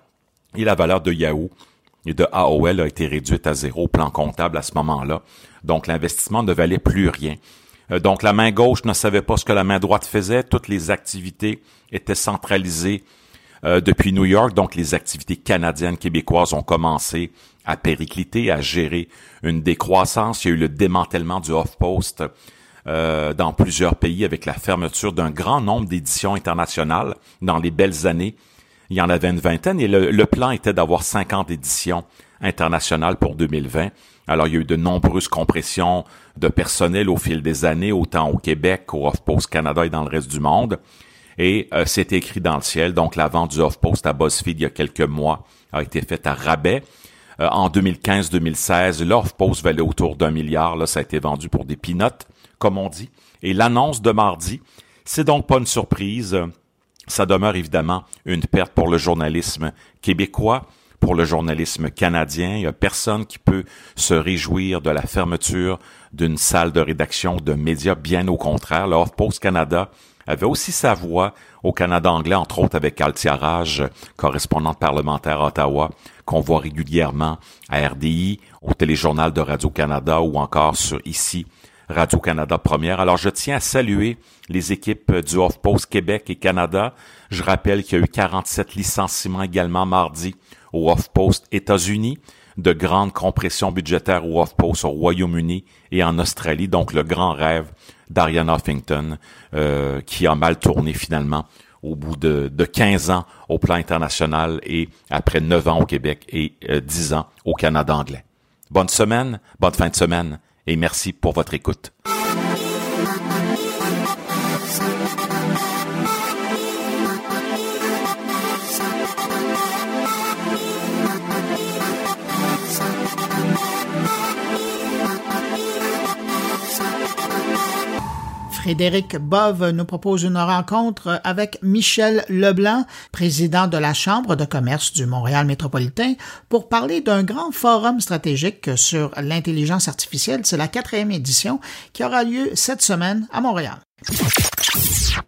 et la valeur de Yahoo de AOL a été réduite à zéro plan comptable à ce moment-là. Donc l'investissement ne valait plus rien. Euh, donc la main gauche ne savait pas ce que la main droite faisait. Toutes les activités étaient centralisées euh, depuis New York. Donc les activités canadiennes, québécoises ont commencé à péricliter, à gérer une décroissance. Il y a eu le démantèlement du off-post euh, dans plusieurs pays avec la fermeture d'un grand nombre d'éditions internationales dans les belles années. Il y en avait une vingtaine et le, plan était d'avoir 50 éditions internationales pour 2020. Alors, il y a eu de nombreuses compressions de personnel au fil des années, autant au Québec qu'au Off-Post Canada et dans le reste du monde. Et euh, c'est écrit dans le ciel. Donc, la vente du Off-Post à BuzzFeed il y a quelques mois a été faite à rabais. Euh, en 2015-2016, l'Off-Post valait autour d'un milliard. Là, ça a été vendu pour des peanuts, comme on dit. Et l'annonce de mardi, c'est donc pas une surprise. Ça demeure évidemment une perte pour le journalisme québécois, pour le journalisme canadien. Il n'y a personne qui peut se réjouir de la fermeture d'une salle de rédaction de médias, bien au contraire. Le Post Canada avait aussi sa voix au Canada anglais, entre autres avec Altia Raj, correspondante parlementaire à Ottawa, qu'on voit régulièrement à RDI, au téléjournal de Radio-Canada ou encore sur ici Radio-Canada Première. Alors, je tiens à saluer les équipes du Off-Post Québec et Canada. Je rappelle qu'il y a eu 47 licenciements également mardi au Off-Post États-Unis, de grandes compressions budgétaires au Off-Post au Royaume-Uni et en Australie. Donc, le grand rêve d'Ariana Huffington, euh, qui a mal tourné finalement au bout de, de 15 ans au plan international et après 9 ans au Québec et 10 euh, ans au Canada anglais. Bonne semaine, bonne fin de semaine et merci pour votre écoute. Frédéric Bove nous propose une rencontre avec Michel Leblanc, président de la Chambre de commerce du Montréal métropolitain, pour parler d'un grand forum stratégique sur l'intelligence artificielle. C'est la quatrième édition qui aura lieu cette semaine à Montréal.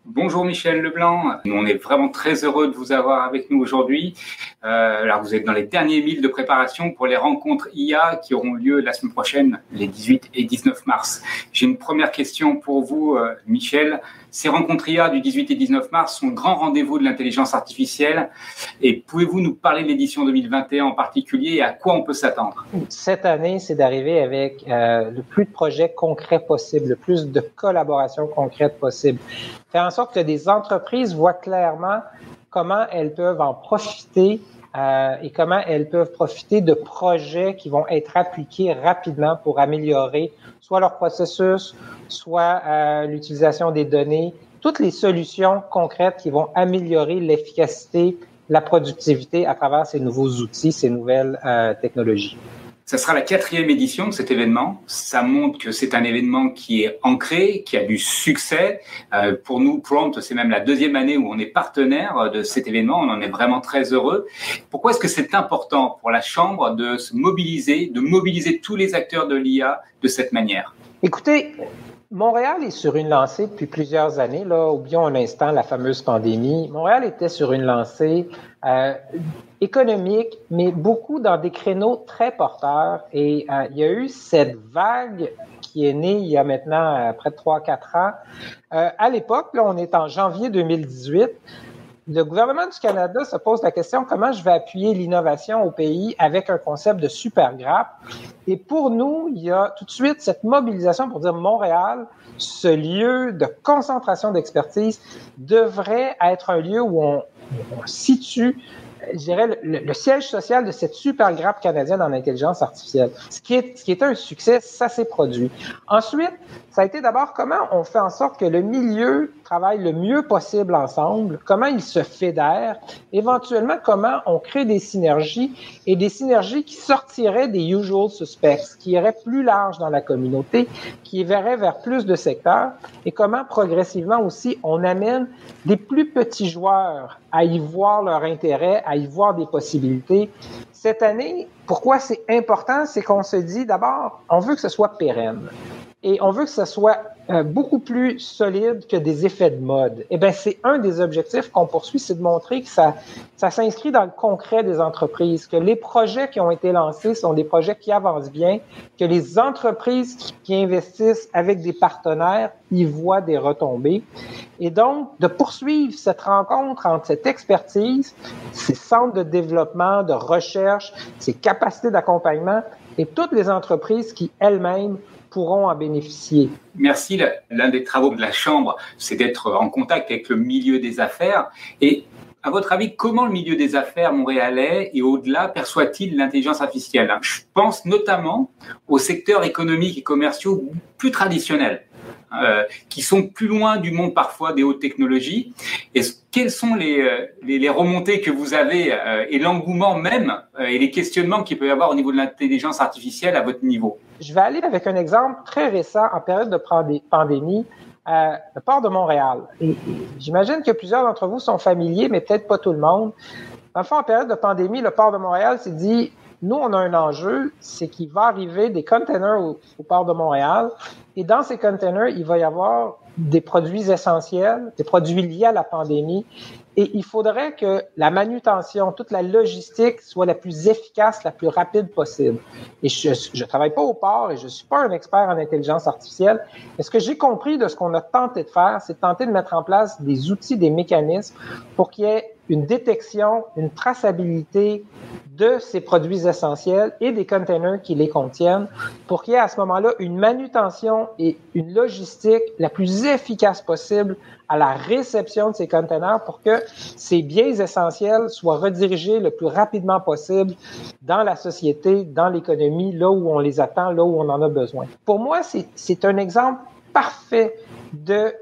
Bonjour Michel Leblanc, on est vraiment très heureux de vous avoir avec nous aujourd'hui. Euh, alors vous êtes dans les derniers milles de préparation pour les rencontres IA qui auront lieu la semaine prochaine, les 18 et 19 mars. J'ai une première question pour vous, euh, Michel. Ces rencontres IA du 18 et 19 mars sont le grand rendez-vous de l'intelligence artificielle. Et pouvez-vous nous parler de l'édition 2021 en particulier et à quoi on peut s'attendre? Cette année, c'est d'arriver avec euh, le plus de projets concrets possible, le plus de collaborations concrètes possible. Faire en sorte que des entreprises voient clairement comment elles peuvent en profiter euh, et comment elles peuvent profiter de projets qui vont être appliqués rapidement pour améliorer soit leur processus, soit euh, l'utilisation des données, toutes les solutions concrètes qui vont améliorer l'efficacité, la productivité à travers ces nouveaux outils, ces nouvelles euh, technologies. Ça sera la quatrième édition de cet événement. Ça montre que c'est un événement qui est ancré, qui a du succès. Euh, pour nous, Prompt, c'est même la deuxième année où on est partenaire de cet événement. On en est vraiment très heureux. Pourquoi est-ce que c'est important pour la Chambre de se mobiliser, de mobiliser tous les acteurs de l'IA de cette manière? Écoutez, Montréal est sur une lancée depuis plusieurs années. Là, oublions un instant la fameuse pandémie. Montréal était sur une lancée euh, économique, mais beaucoup dans des créneaux très porteurs. Et euh, il y a eu cette vague qui est né il y a maintenant près de 3-4 ans. à l'époque, là, on est en janvier 2018 le gouvernement du Canada se pose la question comment je vais appuyer l'innovation au pays avec un concept de super grappe? Et pour nous, il y a tout de suite cette mobilisation pour dire Montréal, ce lieu de concentration d'expertise devrait être un lieu où on, situe je dirais, le, siège social de cette super grappe canadienne en intelligence artificielle. Ce qui est un succès, ça s'est produit. Ensuite, ça a été d'abord comment on fait en sorte que le milieu le mieux possible ensemble, comment il se fédère, éventuellement comment on crée des synergies et des synergies qui sortiraient des usual suspects, qui iraient plus large dans la communauté, qui verraient vers plus de secteurs et comment progressivement aussi on amène des plus petits joueurs à y voir leur intérêt, à y voir des possibilités. Cette année, pourquoi c'est important, c'est qu'on se dit d'abord, on veut que ce soit pérenne et on veut que ce soit euh, beaucoup plus solide que des effets de mode. Eh bien, c'est un des objectifs qu'on poursuit, c'est de montrer que ça, ça s'inscrit dans le concret des entreprises, que les projets qui ont été lancés sont des projets qui avancent bien, que les entreprises qui, qui investissent avec des partenaires y voient des retombées. Et donc, de poursuivre cette rencontre entre cette expertise, ces centres de développement, de recherche, ces capacités d'accompagnement et toutes les entreprises qui elles-mêmes pourront en bénéficier. Merci. L'un des travaux de la Chambre, c'est d'être en contact avec le milieu des affaires. Et à votre avis, comment le milieu des affaires montréalais et au-delà perçoit-il l'intelligence artificielle? Je pense notamment aux secteurs économiques et commerciaux plus traditionnels. Euh, qui sont plus loin du monde parfois des hautes technologies. Et quelles sont les, euh, les remontées que vous avez euh, et l'engouement même et les questionnements qu'il peut y avoir au niveau de l'intelligence artificielle à votre niveau? Je vais aller avec un exemple très récent en période de pandémie. Euh, le port de Montréal. J'imagine que plusieurs d'entre vous sont familiers, mais peut-être pas tout le monde. Enfin, en période de pandémie, le port de Montréal s'est dit nous, on a un enjeu, c'est qu'il va arriver des containers au, port de Montréal. Et dans ces containers, il va y avoir des produits essentiels, des produits liés à la pandémie. Et il faudrait que la manutention, toute la logistique soit la plus efficace, la plus rapide possible. Et je ne travaille pas au port et je suis pas un expert en intelligence artificielle. Mais ce que j'ai compris de ce qu'on a tenté de faire, c'est tenter de mettre en place des outils, des mécanismes pour qu'il y ait une détection, une traçabilité de ces produits essentiels et des containers qui les contiennent pour qu'il y ait à ce moment-là une manutention et une logistique la plus efficace possible à la réception de ces containers pour que ces biens essentiels soient redirigés le plus rapidement possible dans la société, dans l'économie, là où on les attend, là où on en a besoin. Pour moi, c'est un exemple parfait de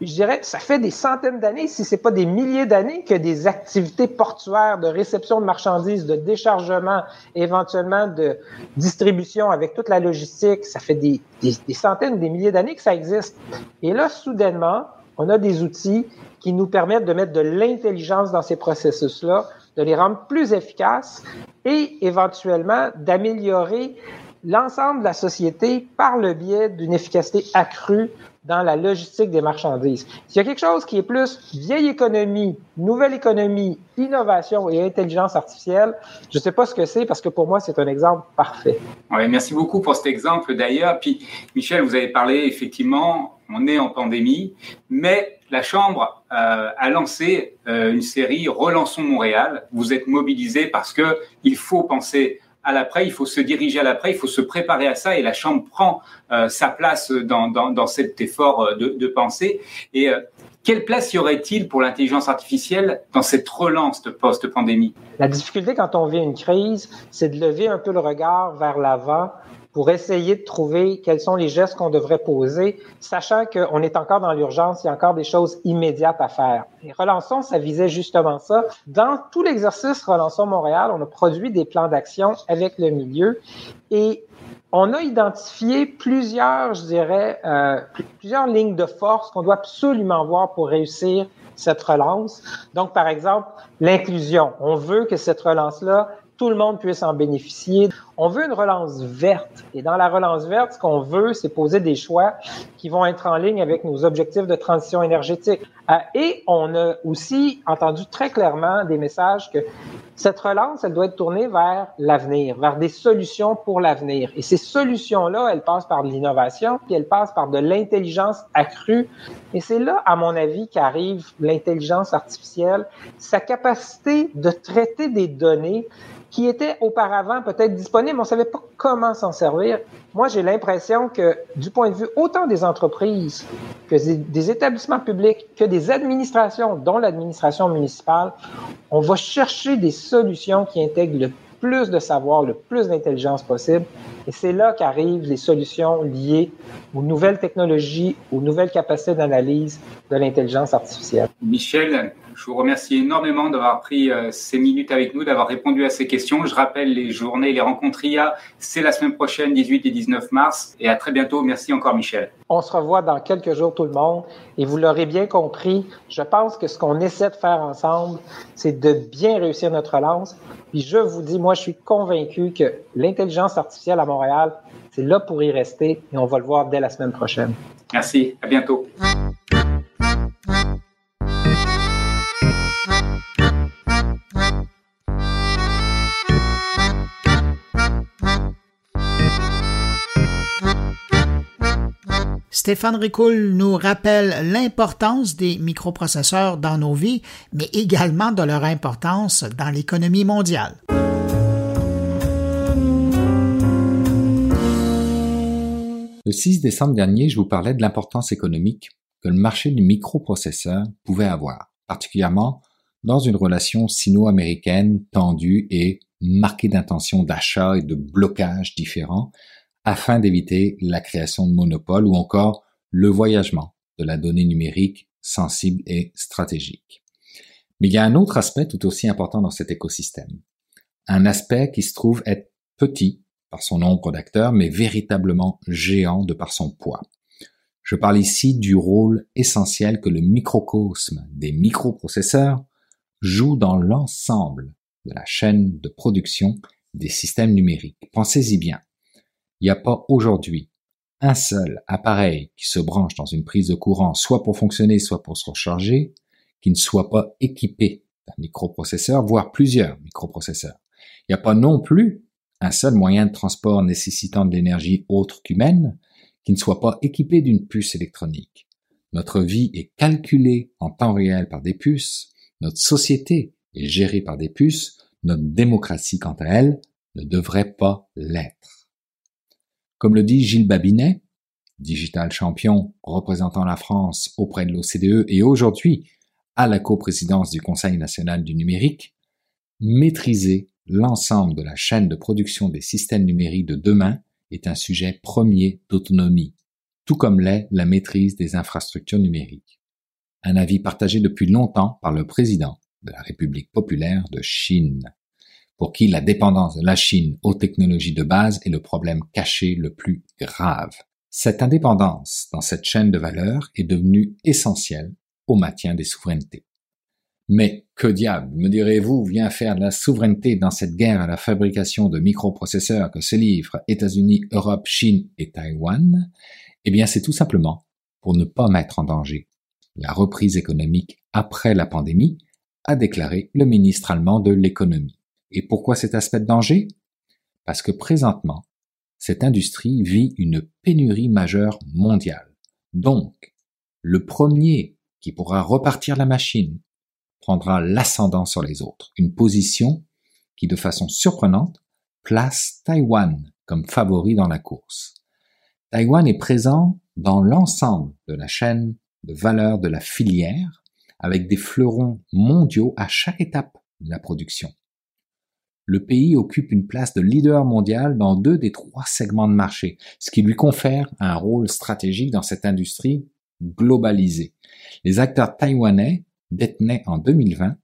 je dirais, ça fait des centaines d'années, si c'est pas des milliers d'années, que des activités portuaires de réception de marchandises, de déchargement, éventuellement de distribution avec toute la logistique, ça fait des, des, des centaines, des milliers d'années que ça existe. Et là, soudainement, on a des outils qui nous permettent de mettre de l'intelligence dans ces processus-là, de les rendre plus efficaces et éventuellement d'améliorer l'ensemble de la société par le biais d'une efficacité accrue dans la logistique des marchandises. S'il y a quelque chose qui est plus vieille économie, nouvelle économie, innovation et intelligence artificielle, je ne sais pas ce que c'est parce que pour moi, c'est un exemple parfait. Merci beaucoup pour cet exemple d'ailleurs. Puis, Michel, vous avez parlé effectivement, on est en pandémie, mais la Chambre euh, a lancé euh, une série Relançons Montréal. Vous êtes mobilisés parce que il faut penser à l'après, il faut se diriger à l'après, il faut se préparer à ça et la Chambre prend euh, sa place dans, dans, dans, cet effort euh, de, de pensée. Et euh, quelle place y aurait-il pour l'intelligence artificielle dans cette relance de post-pandémie? La difficulté quand on vit une crise, c'est de lever un peu le regard vers l'avant pour essayer de trouver quels sont les gestes qu'on devrait poser, sachant qu'on est encore dans l'urgence, il y a encore des choses immédiates à faire. Et Relançons, ça visait justement ça. Dans tout l'exercice Relançons Montréal, on a produit des plans d'action avec le milieu et on a identifié plusieurs, je dirais, euh, plusieurs lignes de force qu'on doit absolument voir pour réussir cette relance. Donc, par exemple, l'inclusion. On veut que cette relance-là tout le monde puisse en bénéficier. On veut une relance verte. Et dans la relance verte, ce qu'on veut, c'est poser des choix qui vont être en ligne avec nos objectifs de transition énergétique. Euh, et on a aussi entendu très clairement des messages que cette relance, elle doit être tournée vers l'avenir, vers des solutions pour l'avenir. Et ces solutions-là, elles passent par de l'innovation, puis elles passent par de l'intelligence accrue. Et c'est là, à mon avis, qu'arrive l'intelligence artificielle, sa capacité de traiter des données qui étaient auparavant peut-être disponibles, mais on ne savait pas comment s'en servir. Moi, j'ai l'impression que du point de vue autant des entreprises que des établissements publics, que des administrations, dont l'administration municipale, on va chercher des solutions qui intègrent le plus de savoir, le plus d'intelligence possible. Et c'est là qu'arrivent les solutions liées aux nouvelles technologies, aux nouvelles capacités d'analyse de l'intelligence artificielle. Michel, je vous remercie énormément d'avoir pris euh, ces minutes avec nous, d'avoir répondu à ces questions. Je rappelle les journées, les rencontres IA, c'est la semaine prochaine, 18 et 19 mars. Et à très bientôt. Merci encore, Michel. On se revoit dans quelques jours, tout le monde. Et vous l'aurez bien compris, je pense que ce qu'on essaie de faire ensemble, c'est de bien réussir notre relance. Puis je vous dis, moi, je suis convaincu que l'intelligence artificielle à Montréal, c'est là pour y rester et on va le voir dès la semaine prochaine. Merci. À bientôt. Stéphane Ricoul nous rappelle l'importance des microprocesseurs dans nos vies, mais également de leur importance dans l'économie mondiale. Le 6 décembre dernier, je vous parlais de l'importance économique que le marché du microprocesseur pouvait avoir, particulièrement dans une relation sino-américaine tendue et marquée d'intentions d'achat et de blocages différents afin d'éviter la création de monopoles ou encore le voyagement de la donnée numérique sensible et stratégique. Mais il y a un autre aspect tout aussi important dans cet écosystème. Un aspect qui se trouve être petit par son nombre d'acteurs, mais véritablement géant de par son poids. Je parle ici du rôle essentiel que le microcosme des microprocesseurs joue dans l'ensemble de la chaîne de production des systèmes numériques. Pensez-y bien. Il n'y a pas aujourd'hui un seul appareil qui se branche dans une prise de courant, soit pour fonctionner, soit pour se recharger, qui ne soit pas équipé d'un microprocesseur, voire plusieurs microprocesseurs. Il n'y a pas non plus un seul moyen de transport nécessitant de l'énergie autre qu'humaine qui ne soit pas équipé d'une puce électronique. Notre vie est calculée en temps réel par des puces, notre société est gérée par des puces, notre démocratie, quant à elle, ne devrait pas l'être. Comme le dit Gilles Babinet, digital champion représentant la France auprès de l'OCDE et aujourd'hui à la coprésidence du Conseil national du numérique, maîtriser l'ensemble de la chaîne de production des systèmes numériques de demain est un sujet premier d'autonomie, tout comme l'est la maîtrise des infrastructures numériques. Un avis partagé depuis longtemps par le président de la République populaire de Chine pour qui la dépendance de la Chine aux technologies de base est le problème caché le plus grave. Cette indépendance dans cette chaîne de valeur est devenue essentielle au maintien des souverainetés. Mais que diable, me direz-vous, vient faire de la souveraineté dans cette guerre à la fabrication de microprocesseurs que se livrent États-Unis, Europe, Chine et Taïwan? Eh bien, c'est tout simplement pour ne pas mettre en danger la reprise économique après la pandémie, a déclaré le ministre allemand de l'économie. Et pourquoi cet aspect de danger? Parce que présentement, cette industrie vit une pénurie majeure mondiale. Donc, le premier qui pourra repartir la machine prendra l'ascendant sur les autres, une position qui, de façon surprenante, place Taïwan comme favori dans la course. Taïwan est présent dans l'ensemble de la chaîne de valeur de la filière, avec des fleurons mondiaux à chaque étape de la production le pays occupe une place de leader mondial dans deux des trois segments de marché, ce qui lui confère un rôle stratégique dans cette industrie globalisée. Les acteurs taïwanais détenaient en 2020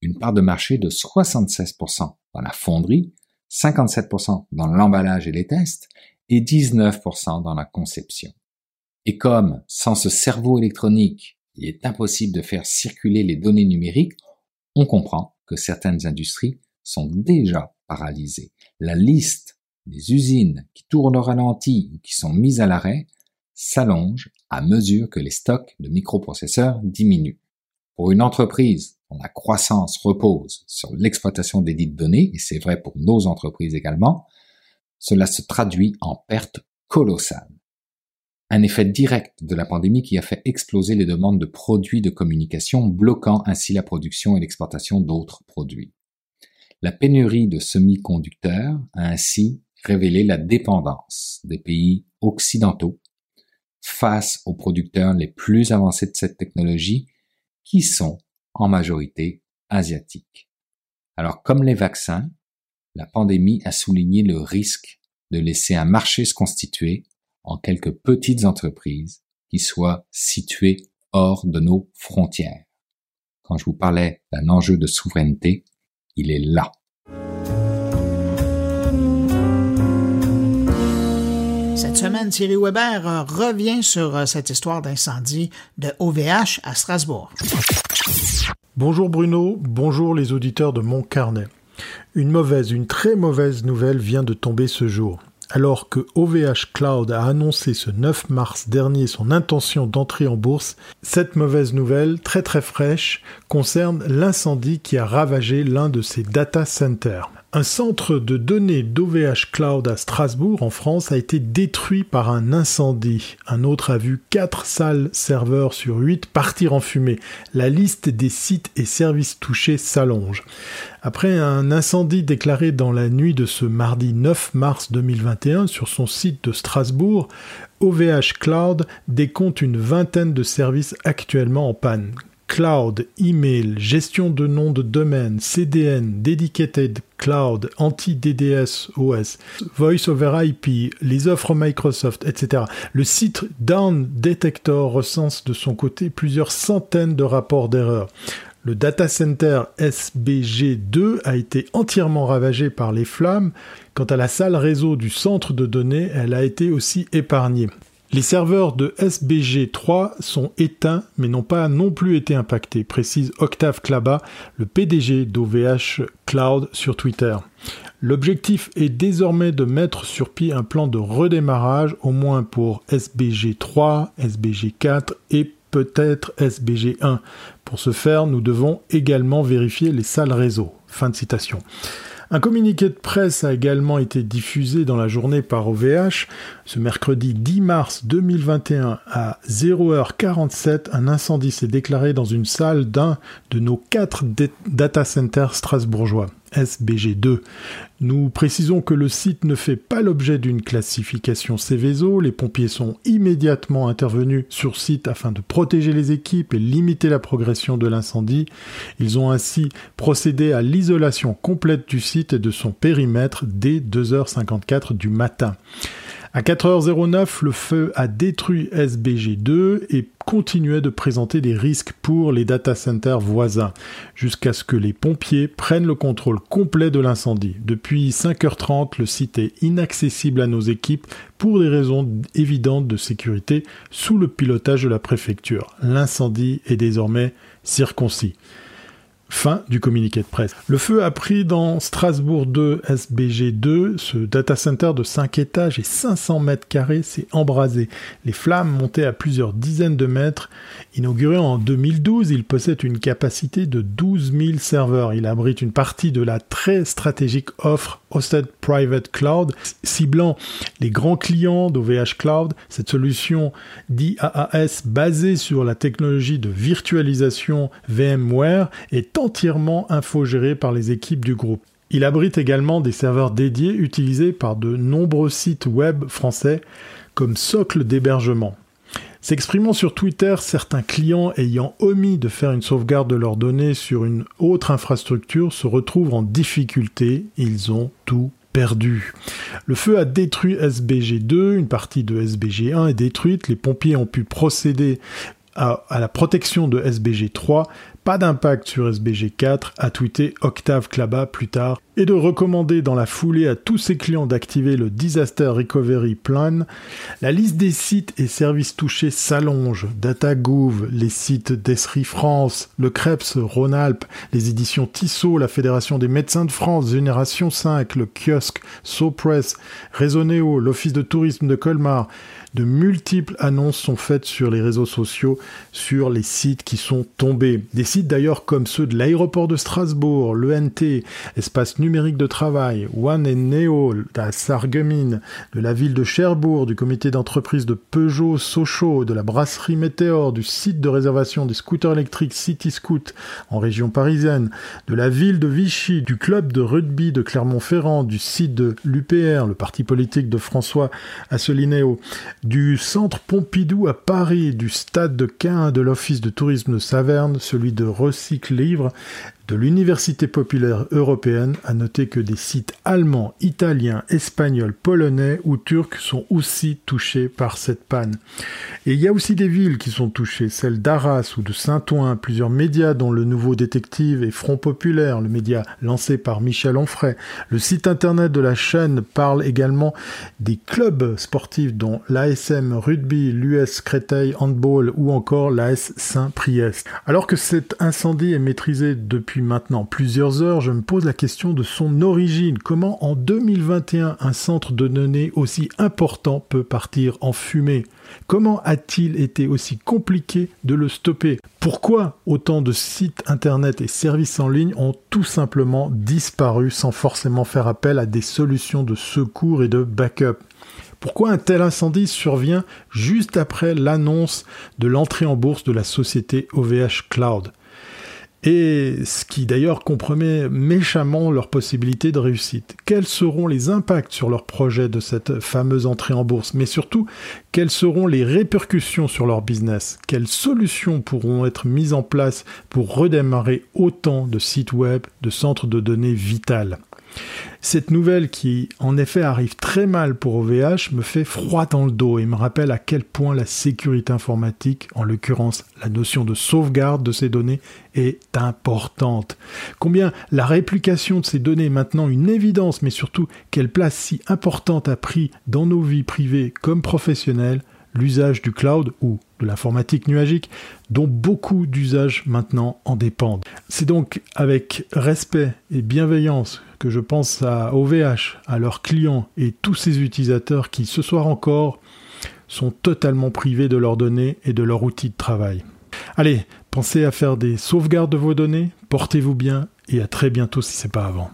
une part de marché de 76% dans la fonderie, 57% dans l'emballage et les tests et 19% dans la conception. Et comme sans ce cerveau électronique, il est impossible de faire circuler les données numériques, on comprend que certaines industries sont déjà paralysées. La liste des usines qui tournent au ralenti ou qui sont mises à l'arrêt s'allonge à mesure que les stocks de microprocesseurs diminuent. Pour une entreprise dont la croissance repose sur l'exploitation des dites données, et c'est vrai pour nos entreprises également, cela se traduit en pertes colossales. Un effet direct de la pandémie qui a fait exploser les demandes de produits de communication, bloquant ainsi la production et l'exportation d'autres produits. La pénurie de semi-conducteurs a ainsi révélé la dépendance des pays occidentaux face aux producteurs les plus avancés de cette technologie qui sont en majorité asiatiques. Alors comme les vaccins, la pandémie a souligné le risque de laisser un marché se constituer en quelques petites entreprises qui soient situées hors de nos frontières. Quand je vous parlais d'un enjeu de souveraineté, il est là. Cette semaine, Thierry Weber revient sur euh, cette histoire d'incendie de OVH à Strasbourg. Bonjour Bruno, bonjour les auditeurs de Mon Carnet. Une mauvaise, une très mauvaise nouvelle vient de tomber ce jour. Alors que OVH Cloud a annoncé ce 9 mars dernier son intention d'entrer en bourse, cette mauvaise nouvelle, très très fraîche, concerne l'incendie qui a ravagé l'un de ses data centers. Un centre de données d'OVH Cloud à Strasbourg, en France, a été détruit par un incendie. Un autre a vu 4 salles serveurs sur 8 partir en fumée. La liste des sites et services touchés s'allonge. Après un incendie déclaré dans la nuit de ce mardi 9 mars 2021 sur son site de Strasbourg, OVH Cloud décompte une vingtaine de services actuellement en panne cloud, email, gestion de noms de domaine, CDN, dedicated cloud, anti-DDS OS, voice over IP, les offres Microsoft, etc. Le site Down Detector recense de son côté plusieurs centaines de rapports d'erreurs. Le data center SBG2 a été entièrement ravagé par les flammes. Quant à la salle réseau du centre de données, elle a été aussi épargnée. Les serveurs de SBG3 sont éteints mais n'ont pas non plus été impactés, précise Octave Klaba, le PDG d'OVH Cloud sur Twitter. L'objectif est désormais de mettre sur pied un plan de redémarrage au moins pour SBG3, SBG4 et peut-être SBG1. Pour ce faire, nous devons également vérifier les salles réseau. Fin de citation. Un communiqué de presse a également été diffusé dans la journée par OVH. Ce mercredi 10 mars 2021 à 0h47, un incendie s'est déclaré dans une salle d'un de nos quatre data centers strasbourgeois. SBG2. Nous précisons que le site ne fait pas l'objet d'une classification Céveso. Les pompiers sont immédiatement intervenus sur site afin de protéger les équipes et limiter la progression de l'incendie. Ils ont ainsi procédé à l'isolation complète du site et de son périmètre dès 2h54 du matin. À 4h09, le feu a détruit SBG2 et continuait de présenter des risques pour les data centers voisins, jusqu'à ce que les pompiers prennent le contrôle complet de l'incendie. Depuis 5h30, le site est inaccessible à nos équipes pour des raisons évidentes de sécurité sous le pilotage de la préfecture. L'incendie est désormais circoncis. Fin du communiqué de presse. Le feu a pris dans Strasbourg 2 SBG 2, ce data center de 5 étages et 500 mètres carrés s'est embrasé. Les flammes montaient à plusieurs dizaines de mètres. Inauguré en 2012, il possède une capacité de 12 000 serveurs. Il abrite une partie de la très stratégique offre Hosted Private Cloud, ciblant les grands clients d'OVH Cloud. Cette solution d'IaaS basée sur la technologie de virtualisation VMware est entièrement infogéré par les équipes du groupe. Il abrite également des serveurs dédiés utilisés par de nombreux sites web français comme socle d'hébergement. S'exprimant sur Twitter, certains clients ayant omis de faire une sauvegarde de leurs données sur une autre infrastructure se retrouvent en difficulté, ils ont tout perdu. Le feu a détruit SBG2, une partie de SBG1 est détruite, les pompiers ont pu procéder à, la protection de SBG3, pas d'impact sur SBG4, a tweeté Octave Klaba plus tard. Et de recommander dans la foulée à tous ses clients d'activer le Disaster Recovery Plan, la liste des sites et services touchés s'allonge. DataGouv, les sites d'Esri France, le Krebs Rhône-Alpes, les éditions Tissot, la Fédération des médecins de France, Génération 5, le kiosque, SoPress, Réseau l'Office de tourisme de Colmar, de multiples annonces sont faites sur les réseaux sociaux sur les sites qui sont tombés. Des sites d'ailleurs comme ceux de l'aéroport de Strasbourg, l'ENT, Espace numérique de travail, One and Neo, la Sarreguemines, de la ville de Cherbourg, du comité d'entreprise de Peugeot Sochaux, de la brasserie Météor, du site de réservation des scooters électriques City Scoot en région parisienne, de la ville de Vichy, du club de rugby de Clermont-Ferrand, du site de l'UPR, le parti politique de François Asselineau, du centre Pompidou à Paris, du stade de Quin de l'Office de tourisme de Saverne, celui de Recycle Livre, de l'Université populaire européenne, à noter que des sites allemands, italiens, espagnols, polonais ou turcs sont aussi touchés par cette panne. Et il y a aussi des villes qui sont touchées, celles d'Arras ou de Saint-Ouen, plusieurs médias dont le Nouveau Détective et Front Populaire, le média lancé par Michel Onfray. Le site internet de la chaîne parle également des clubs sportifs dont l'ASM Rugby, l'US Créteil Handball ou encore l'AS Saint-Priest. Alors que cet incendie est maîtrisé depuis maintenant plusieurs heures, je me pose la question de son origine. Comment en 2021 un centre de données aussi important peut partir en fumée? Comment a-t-il été aussi compliqué de le stopper? Pourquoi autant de sites internet et services en ligne ont tout simplement disparu sans forcément faire appel à des solutions de secours et de backup? Pourquoi un tel incendie survient juste après l'annonce de l'entrée en bourse de la société OVH Cloud? Et ce qui d'ailleurs compromet méchamment leur possibilité de réussite. Quels seront les impacts sur leur projet de cette fameuse entrée en bourse, mais surtout quelles seront les répercussions sur leur business? Quelles solutions pourront être mises en place pour redémarrer autant de sites web, de centres de données vitales? Cette nouvelle qui, en effet, arrive très mal pour OVH me fait froid dans le dos et me rappelle à quel point la sécurité informatique, en l'occurrence la notion de sauvegarde de ces données, est importante. Combien la réplication de ces données est maintenant une évidence, mais surtout quelle place si importante a pris dans nos vies privées comme professionnelles l'usage du cloud ou de l'informatique nuagique, dont beaucoup d'usages maintenant en dépendent. C'est donc avec respect et bienveillance que je pense à OVH, à leurs clients et tous ces utilisateurs qui, ce soir encore, sont totalement privés de leurs données et de leur outil de travail. Allez, pensez à faire des sauvegardes de vos données, portez-vous bien et à très bientôt si ce n'est pas avant.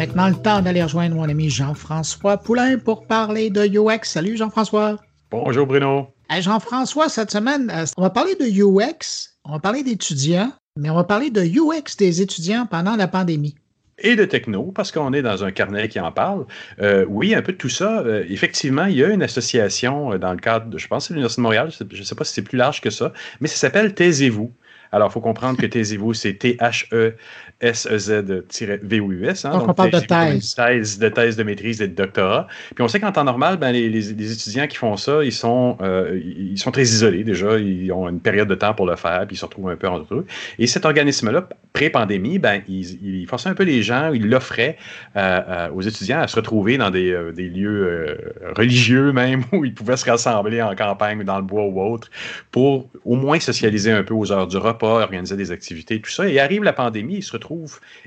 Maintenant le temps d'aller rejoindre mon ami Jean-François Poulain pour parler de UX. Salut Jean-François. Bonjour Bruno. Jean-François, cette semaine, euh, on va parler de UX, on va parler d'étudiants, mais on va parler de UX des étudiants pendant la pandémie et de techno, parce qu'on est dans un carnet qui en parle. Euh, oui, un peu de tout ça. Euh, effectivement, il y a une association dans le cadre, de, je pense, de l'Université de Montréal, je ne sais pas si c'est plus large que ça, mais ça s'appelle Taisez-vous. Alors, il faut comprendre que Taisez-vous, c'est T-H-E S-E-Z-V-O-U-S. Hein, donc, on parle de thèse. de thèse de maîtrise et de doctorat. Puis on sait qu'en temps normal, ben, les, étudiants qui font ça, ils sont, euh, ils sont très isolés déjà. Ils ont une période de temps pour le faire, puis ils se retrouvent un peu entre eux. Et cet organisme-là, pré-pandémie, ben, il, forçait un peu les gens, il l'offrait euh, euh, aux étudiants à se retrouver dans des, des lieux religieux même, où ils pouvaient se rassembler en campagne, dans le bois ou autre, pour au moins socialiser un peu aux heures du repas, organiser des activités, tout ça. Et arrive la pandémie, ils se retrouvent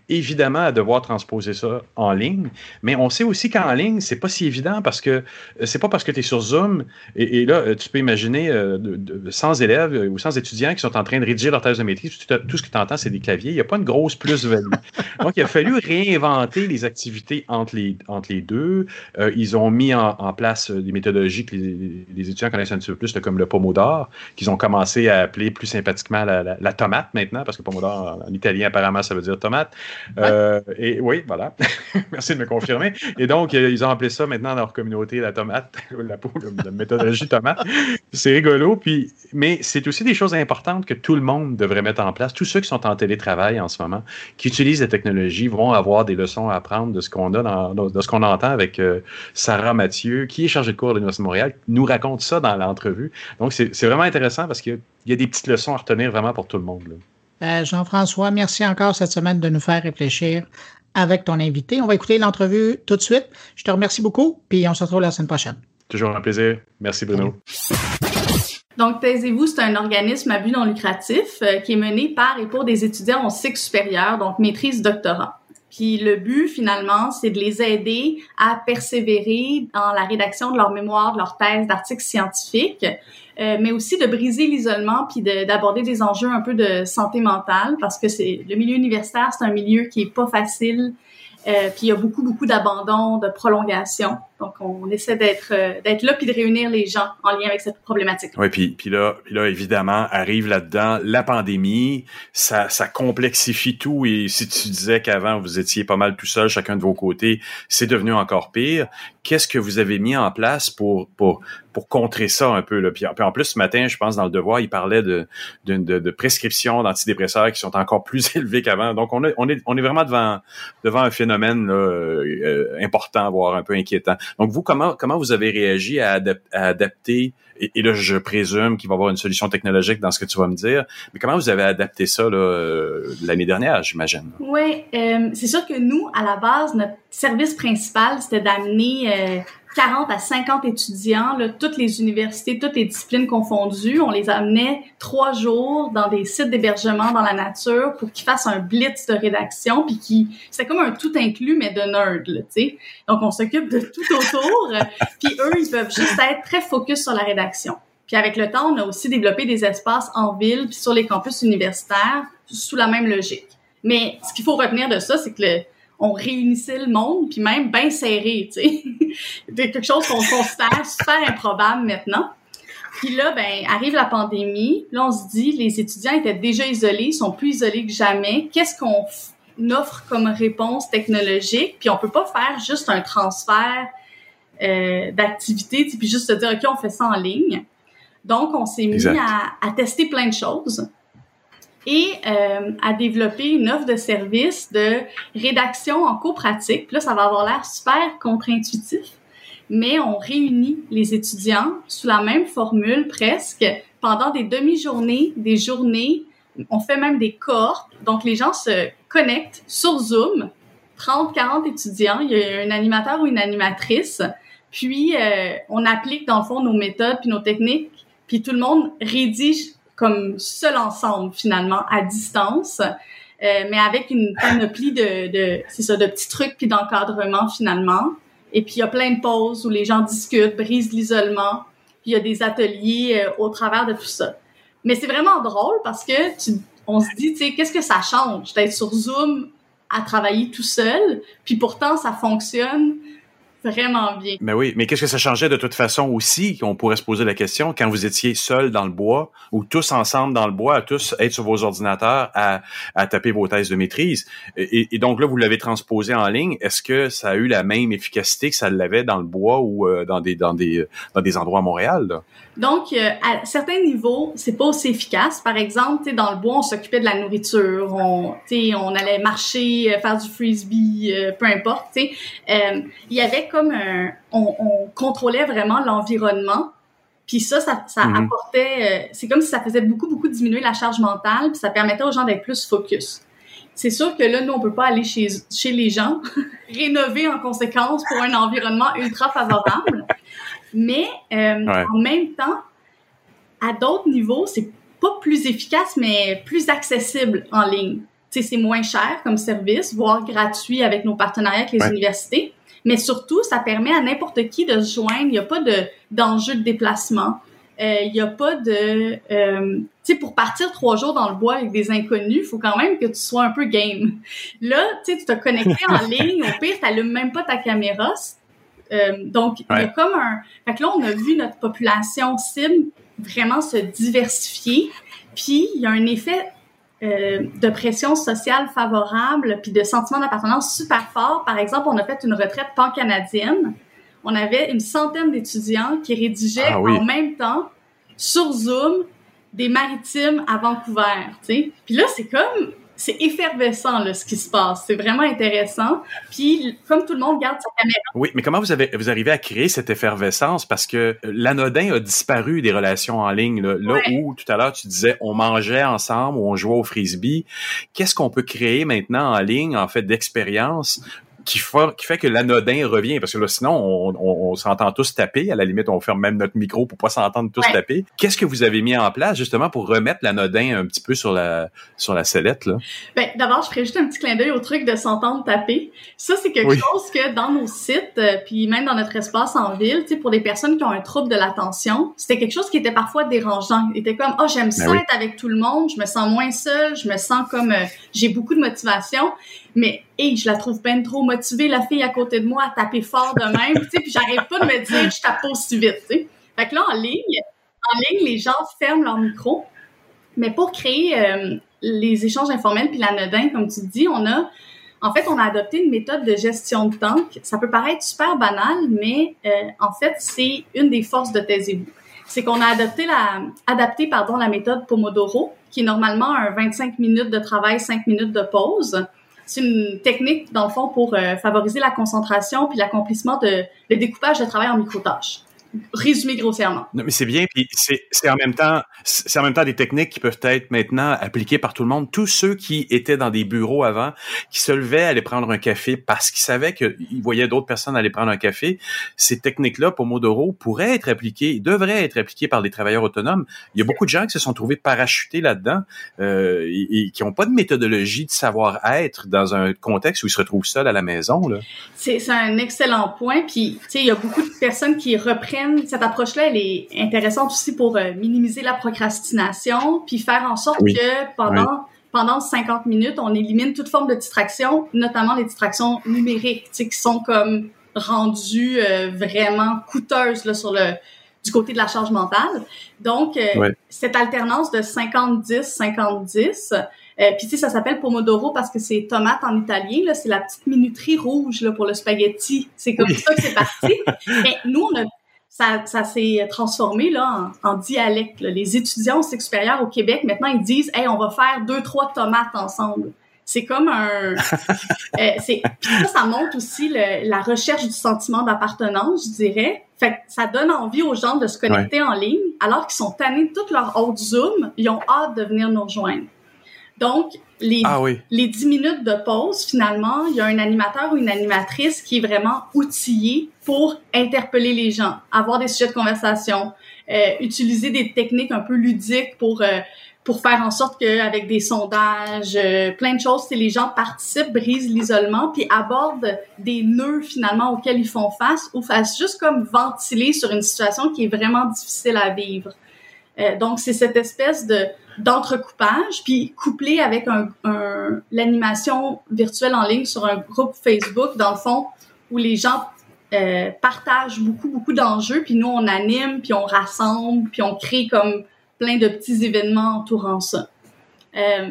évidemment à devoir transposer ça en ligne, mais on sait aussi qu'en ligne, c'est pas si évident parce que euh, c'est pas parce que tu es sur Zoom et, là, euh, tu peux imaginer euh, de, 100 élèves ou 100 étudiants qui sont en train de rédiger leur thèse de maîtrise, tout, ce que tu entends, c'est des claviers. Il n'y a pas une grosse plus-value. Donc, il a fallu réinventer les activités entre les, entre les deux. ils ont mis en, place des méthodologies que les, étudiants connaissent un petit peu plus, comme le Pomodoro, qu'ils ont commencé à appeler plus sympathiquement la, la tomate maintenant, parce que pomodoro en, italien, apparemment, ça veut dire tomate. Euh, et oui, voilà. Merci de me confirmer. Et donc, ils ont appelé ça maintenant dans leur communauté la tomate, la, la méthodologie tomate. C'est rigolo. Puis, mais c'est aussi des choses importantes que tout le monde devrait mettre en place. Tous ceux qui sont en télétravail en ce moment, qui utilisent la technologie, vont avoir des leçons à apprendre de ce qu'on a dans, de ce qu'on entend avec euh, Sarah Mathieu, qui est chargée de cours de l'Université de Montréal, nous raconte ça dans l'entrevue. Donc, c'est vraiment intéressant parce qu'il y a des petites leçons à retenir vraiment pour tout le monde. Euh, Jean-François, merci encore cette semaine de nous faire réfléchir avec ton invité. On va écouter l'entrevue tout de suite. Je te remercie beaucoup, puis on se retrouve la semaine prochaine. Toujours un plaisir. Merci, Bruno. Donc, Taisez-vous, c'est un organisme à but non lucratif euh, qui est mené par et pour des étudiants en cycle supérieur, donc maîtrise doctorat. Puis le but, finalement, c'est de les aider à persévérer dans la rédaction de leur mémoire, de leur thèse, d'articles scientifiques, euh, mais aussi de briser l'isolement puis d'aborder des enjeux un peu de santé mentale parce que c'est le milieu universitaire, c'est un milieu qui est pas facile euh, puis il y a beaucoup, beaucoup d'abandon, de prolongation. Donc, on essaie d'être euh, d'être là puis de réunir les gens en lien avec cette problématique. Oui, puis, puis là, puis là, évidemment, arrive là-dedans la pandémie, ça, ça complexifie tout. Et si tu disais qu'avant, vous étiez pas mal tout seul, chacun de vos côtés, c'est devenu encore pire. Qu'est-ce que vous avez mis en place pour, pour, pour contrer ça un peu? Là? Puis, en plus, ce matin, je pense, dans le devoir, il parlait de, de, de, de prescriptions d'antidépresseurs qui sont encore plus élevées qu'avant. Donc, on, on, est, on est vraiment devant, devant un phénomène là, euh, important, voire un peu inquiétant. Donc, vous, comment, comment vous avez réagi à, adapter et, là, je présume qu'il va y avoir une solution technologique dans ce que tu vas me dire. Mais comment vous avez adapté ça euh, l'année dernière, j'imagine? Oui, euh, c'est sûr que nous, à la base, notre service principal, c'était d'amener 40 à 50 étudiants, là, toutes les universités, toutes les disciplines confondues. On les amenait trois jours dans des sites d'hébergement dans la nature pour qu'ils fassent un blitz de rédaction, puis qui c'est comme un tout inclus mais de nerd, tu sais. Donc on s'occupe de tout autour, puis eux ils peuvent juste être très focus sur la rédaction. Puis avec le temps, on a aussi développé des espaces en ville puis sur les campus universitaires sous la même logique. Mais ce qu'il faut retenir de ça, c'est que le, on réunissait le monde, puis même bien serré, tu sais. quelque chose qu'on considère super improbable maintenant. Puis là, ben, arrive la pandémie. Là, on se dit, les étudiants étaient déjà isolés, sont plus isolés que jamais. Qu'est-ce qu'on offre comme réponse technologique? Puis on peut pas faire juste un transfert euh, d'activité, puis juste se dire, OK, on fait ça en ligne. Donc, on s'est mis à, à, tester plein de choses et euh, à développer une offre de service de rédaction en copratique. Puis là, ça va avoir l'air super contre-intuitif, mais on réunit les étudiants sous la même formule presque pendant des demi-journées, des journées. On fait même des cohortes. Donc, les gens se connectent sur Zoom, 30, 40 étudiants. Il y a un animateur ou une animatrice. Puis, euh, on applique, dans le fond, nos méthodes puis nos techniques. Puis, tout le monde rédige comme seul ensemble finalement à distance, euh, mais avec une panoplie de, de c'est ça, de petits trucs puis d'encadrement finalement. Et puis il y a plein de pauses où les gens discutent, brisent l'isolement. Puis il y a des ateliers euh, au travers de tout ça. Mais c'est vraiment drôle parce que tu, on se dit, tu sais, qu'est-ce que ça change d'être sur Zoom à travailler tout seul, puis pourtant ça fonctionne vraiment. Mais oui, mais qu'est-ce que ça changeait de toute façon aussi, qu'on pourrait se poser la question, quand vous étiez seul dans le bois, ou tous ensemble dans le bois, tous être sur vos ordinateurs, à, à taper vos thèses de maîtrise. Et, donc là, vous l'avez transposé en ligne. Est-ce que ça a eu la même efficacité que ça l'avait dans le bois ou euh, dans des dans des dans des endroits à Montréal? Donc, euh, à certains niveaux, c'est pas aussi efficace. Par exemple, dans le bois, on s'occupait de la nourriture, on, on allait marcher, euh, faire du frisbee, peu importe. il y avait comme un, on, on contrôlait vraiment l'environnement. Puis ça, ça, ça mm-hmm. apportait, euh, c'est comme si ça faisait beaucoup, beaucoup diminuer la charge mentale, puis ça permettait aux gens d'être plus focus. C'est sûr que là, nous, on peut pas aller chez, chez les gens, rénover en conséquence pour un environnement ultra favorable. Mais euh, en même temps, à d'autres niveaux, c'est pas plus efficace, mais plus accessible en ligne. Tu sais, c'est moins cher comme service, voire gratuit avec nos partenariats avec les universités. Mais surtout, ça permet à n'importe qui de se joindre. Il n'y a pas de d'enjeu de déplacement. Euh, il n'y a pas de... Euh, tu sais, pour partir trois jours dans le bois avec des inconnus, il faut quand même que tu sois un peu game. Là, tu sais, tu t'as connecté en ligne. Au pire, tu n'allumes même pas ta caméra. Euh, donc, il y a comme un... Fait que là, on a vu notre population cible vraiment se diversifier. Puis, il y a un effet euh, de pression sociale favorable, puis de sentiment d'appartenance super fort. Par exemple, on a fait une retraite pan-canadienne. On avait une centaine d'étudiants qui rédigeaient Ah oui. en même temps sur Zoom des maritimes à Vancouver. sais. Puis là, c'est comme c'est effervescent là, ce qui se passe. C'est vraiment intéressant. Puis comme tout le monde garde sa caméra, Oui, mais comment vous avez vous arrivez à créer cette effervescence? Parce que l'anodin a disparu des relations en ligne là, Là Ouais. où tout à l'heure tu disais on mangeait ensemble ou on jouait au frisbee, qu'est-ce qu'on peut créer maintenant en ligne en fait d'expérience qui fait, qui fait que l'anodin revient parce que là sinon on, on, on s'entend tous taper à la limite on ferme même notre micro pour pas s'entendre tous Ouais. taper. Qu'est-ce que vous avez mis en place justement pour remettre l'anodin un petit peu sur la sur la sellette là? Ben, d'abord, je ferais juste un petit clin d'œil au truc de s'entendre taper. Ça, c'est quelque Oui. chose que dans nos sites, euh, puis même dans notre espace en ville, tu sais, pour les personnes qui ont un trouble de l'attention, c'était quelque chose qui était parfois dérangeant. Il était comme, oh, j'aime ça oui. être avec tout le monde, je me sens moins seule, je me sens comme, euh, j'ai beaucoup de motivation, mais, hey, je la trouve ben trop motivée, la fille à côté de moi, à taper fort de même, tu sais, puis j'arrive pas de me dire, je tape pas aussi vite, tu sais. Fait que là, en ligne, en ligne, les gens ferment leur micro, mais pour créer euh, les échanges informels puis l'anodin, comme tu dis, on a, en fait, on a adopté une méthode de gestion de temps. Ça peut paraître super banal, mais euh, en fait, c'est une des forces de Taisez-vous. C'est qu'on a adopté la, adapté pardon, la méthode Pomodoro, qui est normalement un 25 minutes de travail, 5 minutes de pause. C'est une technique, dans le fond, pour euh, favoriser la concentration puis l'accomplissement de le découpage de travail en micro-tâches. Résumé grossièrement. Non, mais c'est bien, puis c'est c'est en même temps, c'est en même temps des techniques qui peuvent être maintenant appliquées par tout le monde. Tous ceux qui étaient dans des bureaux avant, qui se levaient aller prendre un café parce qu'ils savaient qu'ils voyaient d'autres personnes aller prendre un café, ces techniques-là, Pomodoro, pourraient être appliquées, devraient être appliquées par des travailleurs autonomes. Il y a beaucoup de gens qui se sont trouvés parachutés là-dedans euh, et, et qui n'ont pas de méthodologie de savoir-être dans un contexte où ils se retrouvent seuls à la maison. Là. C'est c'est un excellent point. Puis, tu sais, il y a beaucoup de personnes qui reprennent cette approche-là. Elle est intéressante aussi pour euh, minimiser la procrastination, puis faire en sorte Oui. que pendant pendant 50 minutes, on élimine toute forme de distraction, notamment les distractions numériques, qui sont comme rendues euh, vraiment coûteuses là, sur le du côté de la charge mentale. Donc, euh, cette alternance de 50-10, 50-10, euh, puis tu sais, ça s'appelle pomodoro parce que c'est tomate en italien, là, c'est la petite minuterie rouge là, pour le spaghetti. C'est comme Oui. ça que c'est parti. Mais nous, on a, ça, ça s'est transformé là en, en dialecte. là. Les étudiants au cycle supérieur au Québec, maintenant, ils disent « Hey, on va faire deux, trois tomates ensemble ». C'est comme un... euh, c'est puis ça, ça montre aussi le- la recherche du sentiment d'appartenance, je dirais. Fait que ça donne envie aux gens de se connecter en ligne, alors qu'ils sont tannés de toute leur autre Zoom, ils ont hâte de venir nous rejoindre. Donc, les, Ah oui. les 10 minutes de pause, finalement, il y a un animateur ou une animatrice qui est vraiment outillé pour interpeller les gens, avoir des sujets de conversation, euh, utiliser des techniques un peu ludiques pour euh, pour faire en sorte qu'avec des sondages, euh, plein de choses, c'est les gens participent, brisent l'isolement, puis abordent des nœuds finalement auxquels ils font face ou fassent juste comme ventiler sur une situation qui est vraiment difficile à vivre. Euh, donc c'est cette espèce de d'entrecoupage, puis couplé avec un, un- l'animation virtuelle en ligne sur un groupe Facebook, dans le fond, où les gens euh, partagent beaucoup, beaucoup d'enjeux, puis nous, on anime, puis on rassemble, puis on crée comme plein de petits événements entourant ça. Euh,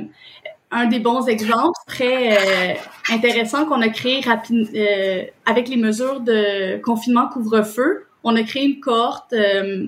un des bons exemples très euh, intéressant qu'on a créé rapide, euh, avec les mesures de confinement couvre-feu, on a créé une cohorte euh,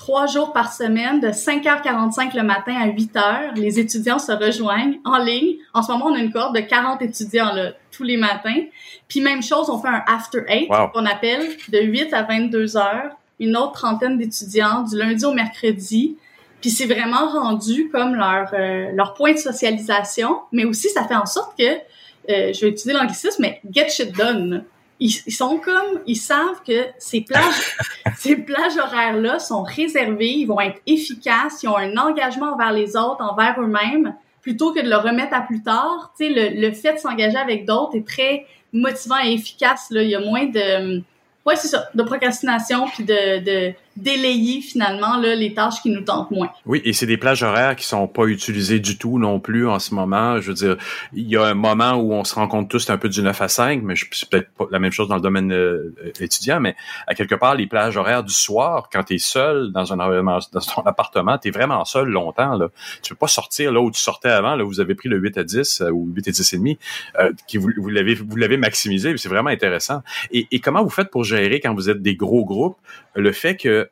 trois jours par semaine de 5h45 le matin à 8h. Les étudiants se rejoignent en ligne. En ce moment, on a une cohorte de 40 étudiants là, tous les matins. Puis même chose, on fait un after eight Wow. qu'on appelle de 8 à 22 heures. Une autre trentaine d'étudiants du lundi au mercredi. Puis c'est vraiment rendu comme leur euh, leur point de socialisation, mais aussi ça fait en sorte que euh, je vais utiliser l'anglicisme, mais get shit done. Ils, ils sont comme, ils savent que ces plages, ces plages horaires-là sont réservées, ils vont être efficaces, ils ont un engagement envers les autres, envers eux-mêmes, plutôt que de le remettre à plus tard. Tu sais, le, le fait de s'engager avec d'autres est très motivant et efficace. Là, il y a moins de, ouais, c'est ça, de procrastination puis de, de délayer finalement là, les tâches qui nous tentent moins. Oui, et c'est des plages horaires qui sont pas utilisées du tout non plus en ce moment. Je veux dire, il y a un moment où on se rend compte tous un peu du 9 à 5, mais c'est peut-être pas la même chose dans le domaine euh, étudiant, mais à quelque part, les plages horaires du soir, quand tu es seul dans un ton appartement, tu es vraiment seul longtemps. Là. Tu peux pas sortir là où tu sortais avant, là, vous avez pris le 8 à 10 euh, ou 8 à 10 et demi, euh, qui vous, l'avez vous l'avez maximisé, c'est vraiment intéressant. Et comment vous faites pour gérer quand vous êtes des gros groupes le fait que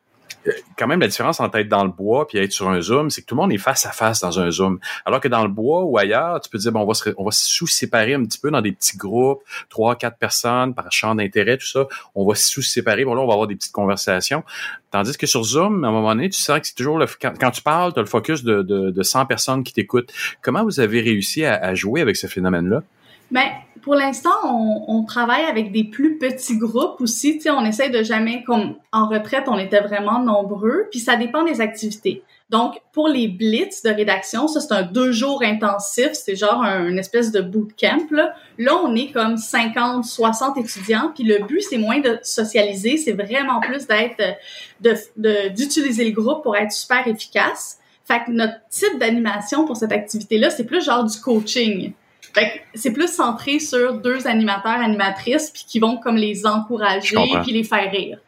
quand même, la différence entre être dans le bois puis être sur un Zoom, c'est que tout le monde est face à face dans un Zoom. Alors que dans le bois ou ailleurs, tu peux dire, bon, on va se, on va sous-séparer un petit peu dans des petits groupes, trois, quatre personnes par champ d'intérêt, tout ça. On va sous-séparer. Bon, là, on va avoir des petites conversations. Tandis que sur Zoom, à un moment donné, tu sens que c'est toujours le, quand, tu parles, tu as le focus de, de, de 100 personnes qui t'écoutent. Comment vous avez réussi à, à jouer avec ce phénomène-là? Ben, pour l'instant, on, on, travaille avec des plus petits groupes aussi. Tu sais, on essaie de jamais, comme en retraite, on était vraiment nombreux. Puis ça dépend des activités. Donc, pour les blitz de rédaction, ça c'est un deux jours intensif, c'est genre un, une espèce de bootcamp. Là. là, on est comme 50, 60 étudiants, puis le but c'est moins de socialiser, c'est vraiment plus d'être, de, d'utiliser le groupe pour être super efficace. Fait que notre type d'animation pour cette activité-là, c'est plus genre du coaching c'est plus centré sur deux animateurs, animatrices, puis qui vont comme les encourager puis les faire rire.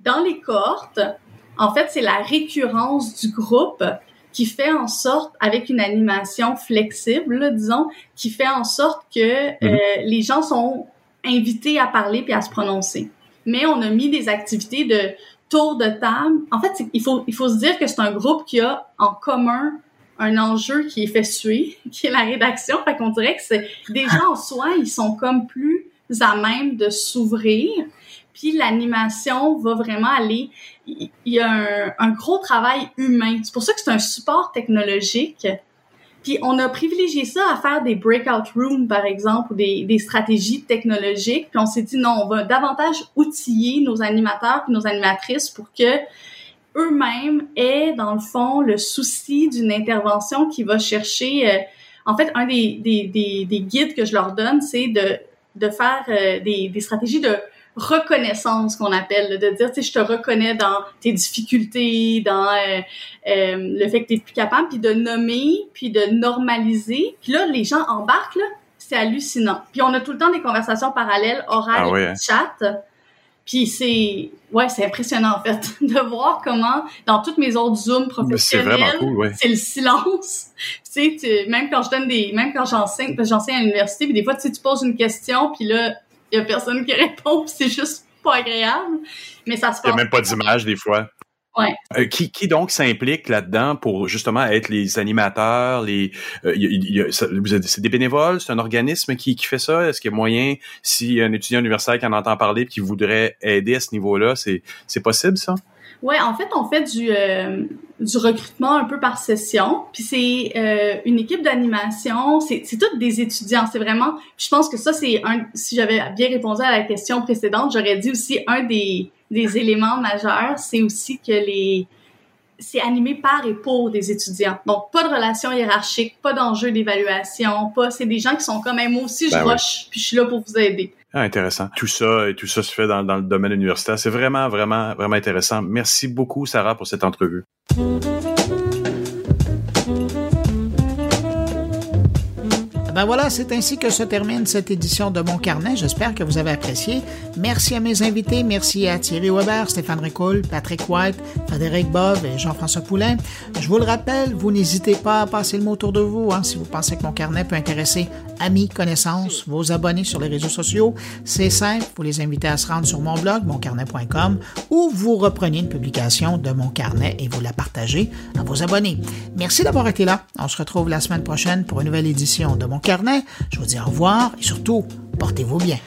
Dans les cohortes, en fait, c'est la récurrence du groupe qui fait en sorte, avec une animation flexible, disons, qui fait en sorte que mm-hmm. euh, les gens sont invités à parler puis à se prononcer. Mais on a mis des activités de tour de table. En fait, il faut, il faut se dire que c'est un groupe qui a en commun un enjeu qui est fait suer, qui est la rédaction. Fait qu'on dirait que c'est gens en soi, ils sont comme plus à même de s'ouvrir. Puis l'animation va vraiment aller. Il y a un, un gros travail humain. C'est pour ça que c'est un support technologique. Puis on a privilégié ça à faire des breakout rooms, par exemple, ou des, des stratégies technologiques. Puis on s'est dit non, on va davantage outiller nos animateurs et nos animatrices pour que eux-mêmes aient, dans le fond, le souci d'une intervention qui va chercher... Euh, en fait, un des, des, des, des, guides que je leur donne, c'est de, de faire euh, des, des stratégies de reconnaissance qu'on appelle, de dire, tu sais, je te reconnais dans tes difficultés, dans euh, le fait que tu es plus capable, puis de nommer, puis de normaliser. Puis là, les gens embarquent, là, c'est hallucinant. Puis on a tout le temps des conversations parallèles, orales ah et hein. chat puis c'est ouais, c'est impressionnant en fait de voir comment dans toutes mes autres zooms professionnels, c'est le silence. tu sais, même quand je donne des même quand j'enseigne, j'enseigne à l'université, puis des fois tu sais, tu poses une question puis là, il y a personne qui répond, c'est juste pas agréable. Mais ça se passe. Il y a même pas d'image des fois. Ouais. Euh, qui, qui donc s'implique là-dedans pour justement être les animateurs, les euh, vous c'est des bénévoles, c'est un organisme qui, qui fait ça? Est-ce qu'il y a moyen, si un étudiant universitaire qui en entend parler, qui voudrait aider à ce niveau-là, c'est c'est possible ça? Ouais, en fait, on fait du euh, du recrutement un peu par session. Puis c'est euh, une équipe d'animation. C'est c'est toutes des étudiants. C'est vraiment. Je pense que ça c'est un. Si j'avais bien répondu à la question précédente, j'aurais dit aussi un des des éléments majeurs, c'est aussi que les c'est animé par et pour des étudiants. Donc, pas de relation hiérarchique, pas d'enjeu d'évaluation, pas, c'est des gens qui sont comme, moi aussi, je ben rush, puis je suis là pour vous aider. Ah, intéressant. Tout ça et tout ça se fait dans, dans le domaine universitaire. C'est vraiment, vraiment, vraiment intéressant. Merci beaucoup, Sarah, pour cette entrevue. Ben voilà, c'est ainsi que se termine cette édition de Mon Carnet. J'espère que vous avez apprécié. Merci à mes invités. Merci à Thierry Weber, Stéphane Ricoul, Patrick White, Frédéric Bove et Jean-François Poulain. Je vous le rappelle, vous n'hésitez pas à passer le mot autour de vous hein, si vous pensez que Mon Carnet peut intéresser amis, connaissances, vos abonnés sur les réseaux sociaux. C'est simple, vous les invitez à se rendre sur mon blog, moncarnet.com, ou vous reprenez une publication de Mon Carnet et vous la partagez à vos abonnés. Merci d'avoir été là. On se retrouve la semaine prochaine pour une nouvelle édition de Mon carnet. Je vous dis au revoir et surtout, portez-vous bien.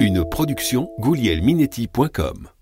Une production goulielminetti.com